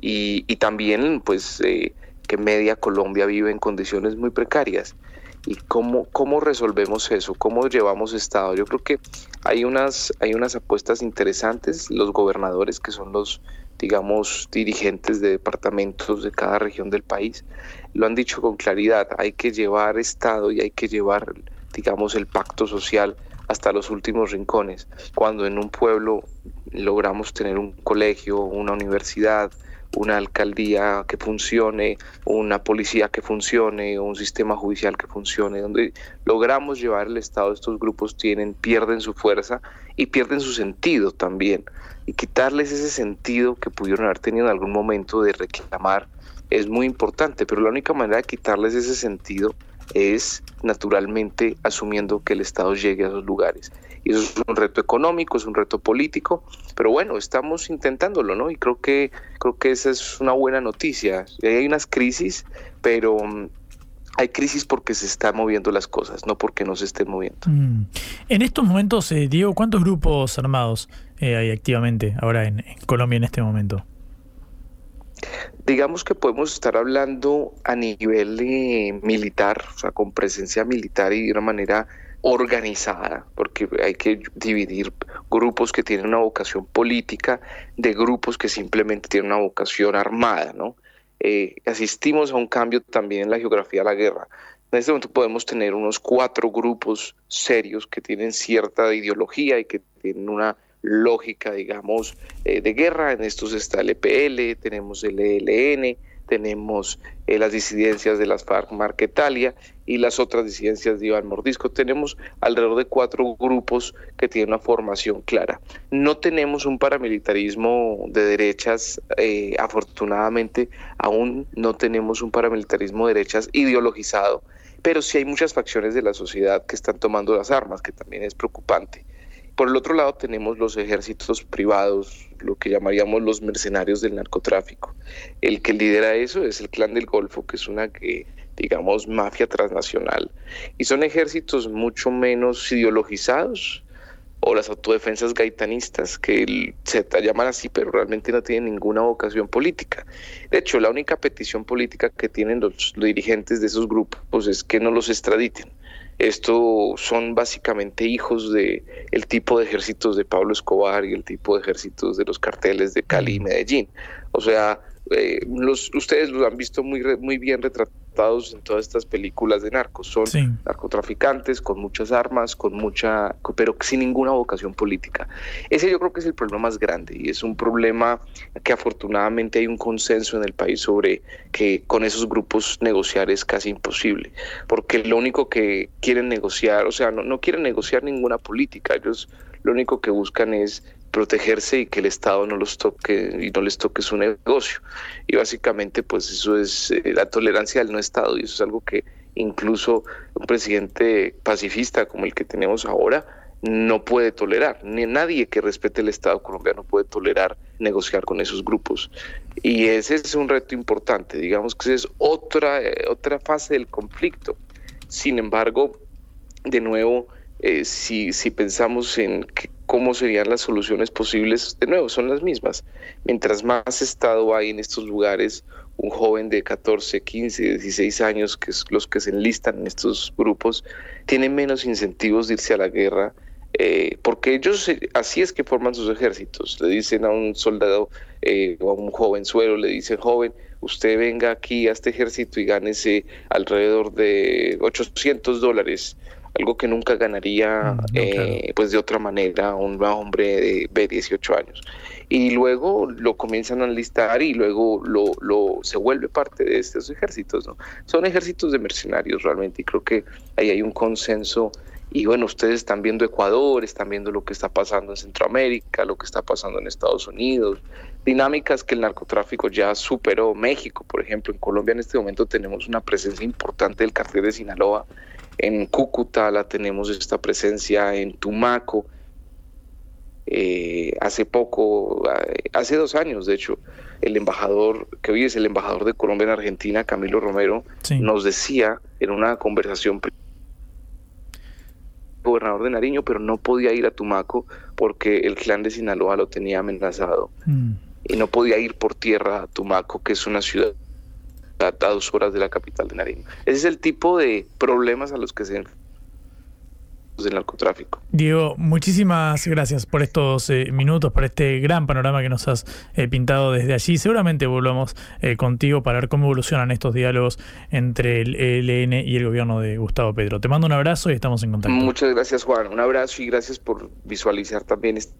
Y, también, pues, eh, que media Colombia vive en condiciones muy precarias y cómo, cómo resolvemos eso, cómo llevamos Estado. Yo creo que hay unas, hay unas apuestas interesantes, los gobernadores que son los, digamos, dirigentes de departamentos de cada región del país, lo han dicho con claridad, hay que llevar Estado y hay que llevar, digamos, el pacto social hasta los últimos rincones. Cuando en un pueblo logramos tener un colegio, una universidad, una alcaldía que funcione, una policía que funcione, un sistema judicial que funcione, donde logramos llevar el Estado, estos grupos tienen, pierden su fuerza y pierden su sentido también. Y quitarles ese sentido que pudieron haber tenido en algún momento de reclamar es muy importante, pero la única manera de quitarles ese sentido es naturalmente asumiendo que el Estado llegue a esos lugares. Y eso es un reto económico, es un reto político, pero bueno, estamos intentándolo, ¿no? Y creo que, creo que esa es una buena noticia. Hay unas crisis, pero mm, hay crisis porque se están moviendo las cosas, no porque no se estén moviendo. Mm. En estos momentos, eh, Diego, ¿cuántos grupos armados eh, hay activamente ahora en, Colombia en este momento? Digamos que podemos estar hablando a nivel eh, militar, o sea, con presencia militar y de una manera organizada, porque hay que dividir grupos que tienen una vocación política de grupos que simplemente tienen una vocación armada, ¿no? Eh, asistimos a un cambio también en la geografía de la guerra. En este momento podemos tener unos cuatro grupos serios que tienen cierta ideología y que tienen una lógica, digamos, eh, de guerra. En estos está el EPL, tenemos el ELN, tenemos eh, las disidencias de las FARC Marquetalia y las otras disidencias de Iván Mordisco. Tenemos alrededor de cuatro grupos que tienen una formación clara. No tenemos un paramilitarismo de derechas, eh, afortunadamente aún no tenemos un paramilitarismo de derechas ideologizado, pero sí hay muchas facciones de la sociedad que están tomando las armas, que también es preocupante. Por el otro lado tenemos los ejércitos privados, lo que llamaríamos los mercenarios del narcotráfico. El que lidera eso es el Clan del Golfo, que es una que digamos mafia transnacional y son ejércitos mucho menos ideologizados o las autodefensas gaitanistas que se llaman así pero realmente no tienen ninguna vocación política. De hecho, la única petición política que tienen los, los dirigentes de esos grupos es que no los extraditen esto son básicamente hijos de el tipo de ejércitos de Pablo Escobar y el tipo de ejércitos de los carteles de Cali y Medellín. O sea, eh, los, ustedes los han visto muy, muy bien retratados en todas estas películas de narcos. Son narcotraficantes con muchas armas, con mucha, pero sin ninguna vocación política. Ese yo creo que es el problema más grande y es un problema que afortunadamente hay un consenso en el país sobre que con esos grupos negociar es casi imposible, porque lo único que quieren negociar, o sea, no, no quieren negociar ninguna política, ellos lo único que buscan es protegerse y que el Estado no los toque y no les toque su negocio. Y básicamente pues eso es eh, la tolerancia del no Estado y eso es algo que incluso un presidente pacifista como el que tenemos ahora no puede tolerar, ni nadie que respete el Estado colombiano puede tolerar negociar con esos grupos. Y ese es un reto importante, digamos que esa es otra, eh, otra fase del conflicto. Sin embargo, de nuevo, eh, si, si pensamos en cómo serían las soluciones posibles, de nuevo, son las mismas. Mientras más Estado hay en estos lugares, un joven de 14, 15, 16 años, que es los que se enlistan en estos grupos, tiene menos incentivos de irse a la guerra, eh, porque ellos así es que forman sus ejércitos. Le dicen a un soldado eh, o a un jovenzuelo, le dicen, joven, usted venga aquí a este ejército y gánese alrededor de 800 dólares, algo que nunca ganaría mm, eh, pues de otra manera un hombre de, 18 años. Y luego lo comienzan a enlistar y luego lo, lo, se vuelve parte de estos ejércitos. ¿no? Son ejércitos de mercenarios realmente y creo que ahí hay un consenso y bueno, ustedes están viendo Ecuador, están viendo lo que está pasando en Centroamérica, lo que está pasando en Estados Unidos, dinámicas que el narcotráfico ya superó México, por ejemplo, en Colombia en este momento tenemos una presencia importante del cartel de Sinaloa, en Cúcuta la tenemos esta presencia, en Tumaco, eh, hace poco, eh, hace dos años de hecho, el embajador, que hoy es el embajador de Colombia en Argentina, Camilo Romero, nos decía en una conversación gobernador de Nariño, pero no podía ir a Tumaco porque el clan de Sinaloa lo tenía amenazado. Mm. Y no podía ir por tierra a Tumaco, que es una ciudad a dos horas de la capital de Nariño. Ese es el tipo de problemas a los que se del narcotráfico. Diego, muchísimas gracias por estos eh, minutos, por este gran panorama que nos has eh, pintado desde allí. Seguramente volvamos eh, contigo para ver cómo evolucionan estos diálogos entre el ELN y el gobierno de Gustavo Pedro. Te mando un abrazo y estamos en contacto. Muchas gracias, Juan. Un abrazo y gracias por visualizar también este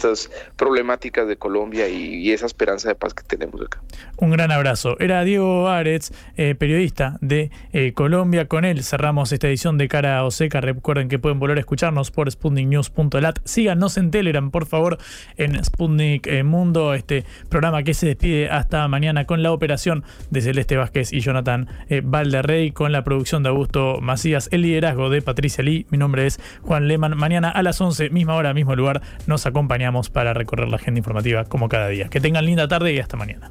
estas problemáticas de Colombia y, esa esperanza de paz que tenemos acá. Un gran abrazo. Era Diego Aretz, eh, periodista de eh, Colombia. Con él cerramos esta edición de Cara Oseca. Recuerden que pueden volver a escucharnos por sputniknews.lat. Síganos en Telegram, por favor, en Sputnik eh, Mundo, este programa que se despide hasta mañana con la operación de Celeste Vázquez y Jonathan Valderrey, con la producción de Augusto Macías, el liderazgo de Patricia Lee. Mi nombre es Juan Leman. Mañana a las 11, misma hora, mismo lugar, nos acompañamos para recorrer la agenda informativa como cada día. Que tengan linda tarde y hasta mañana.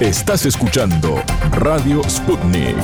Estás escuchando Radio Sputnik.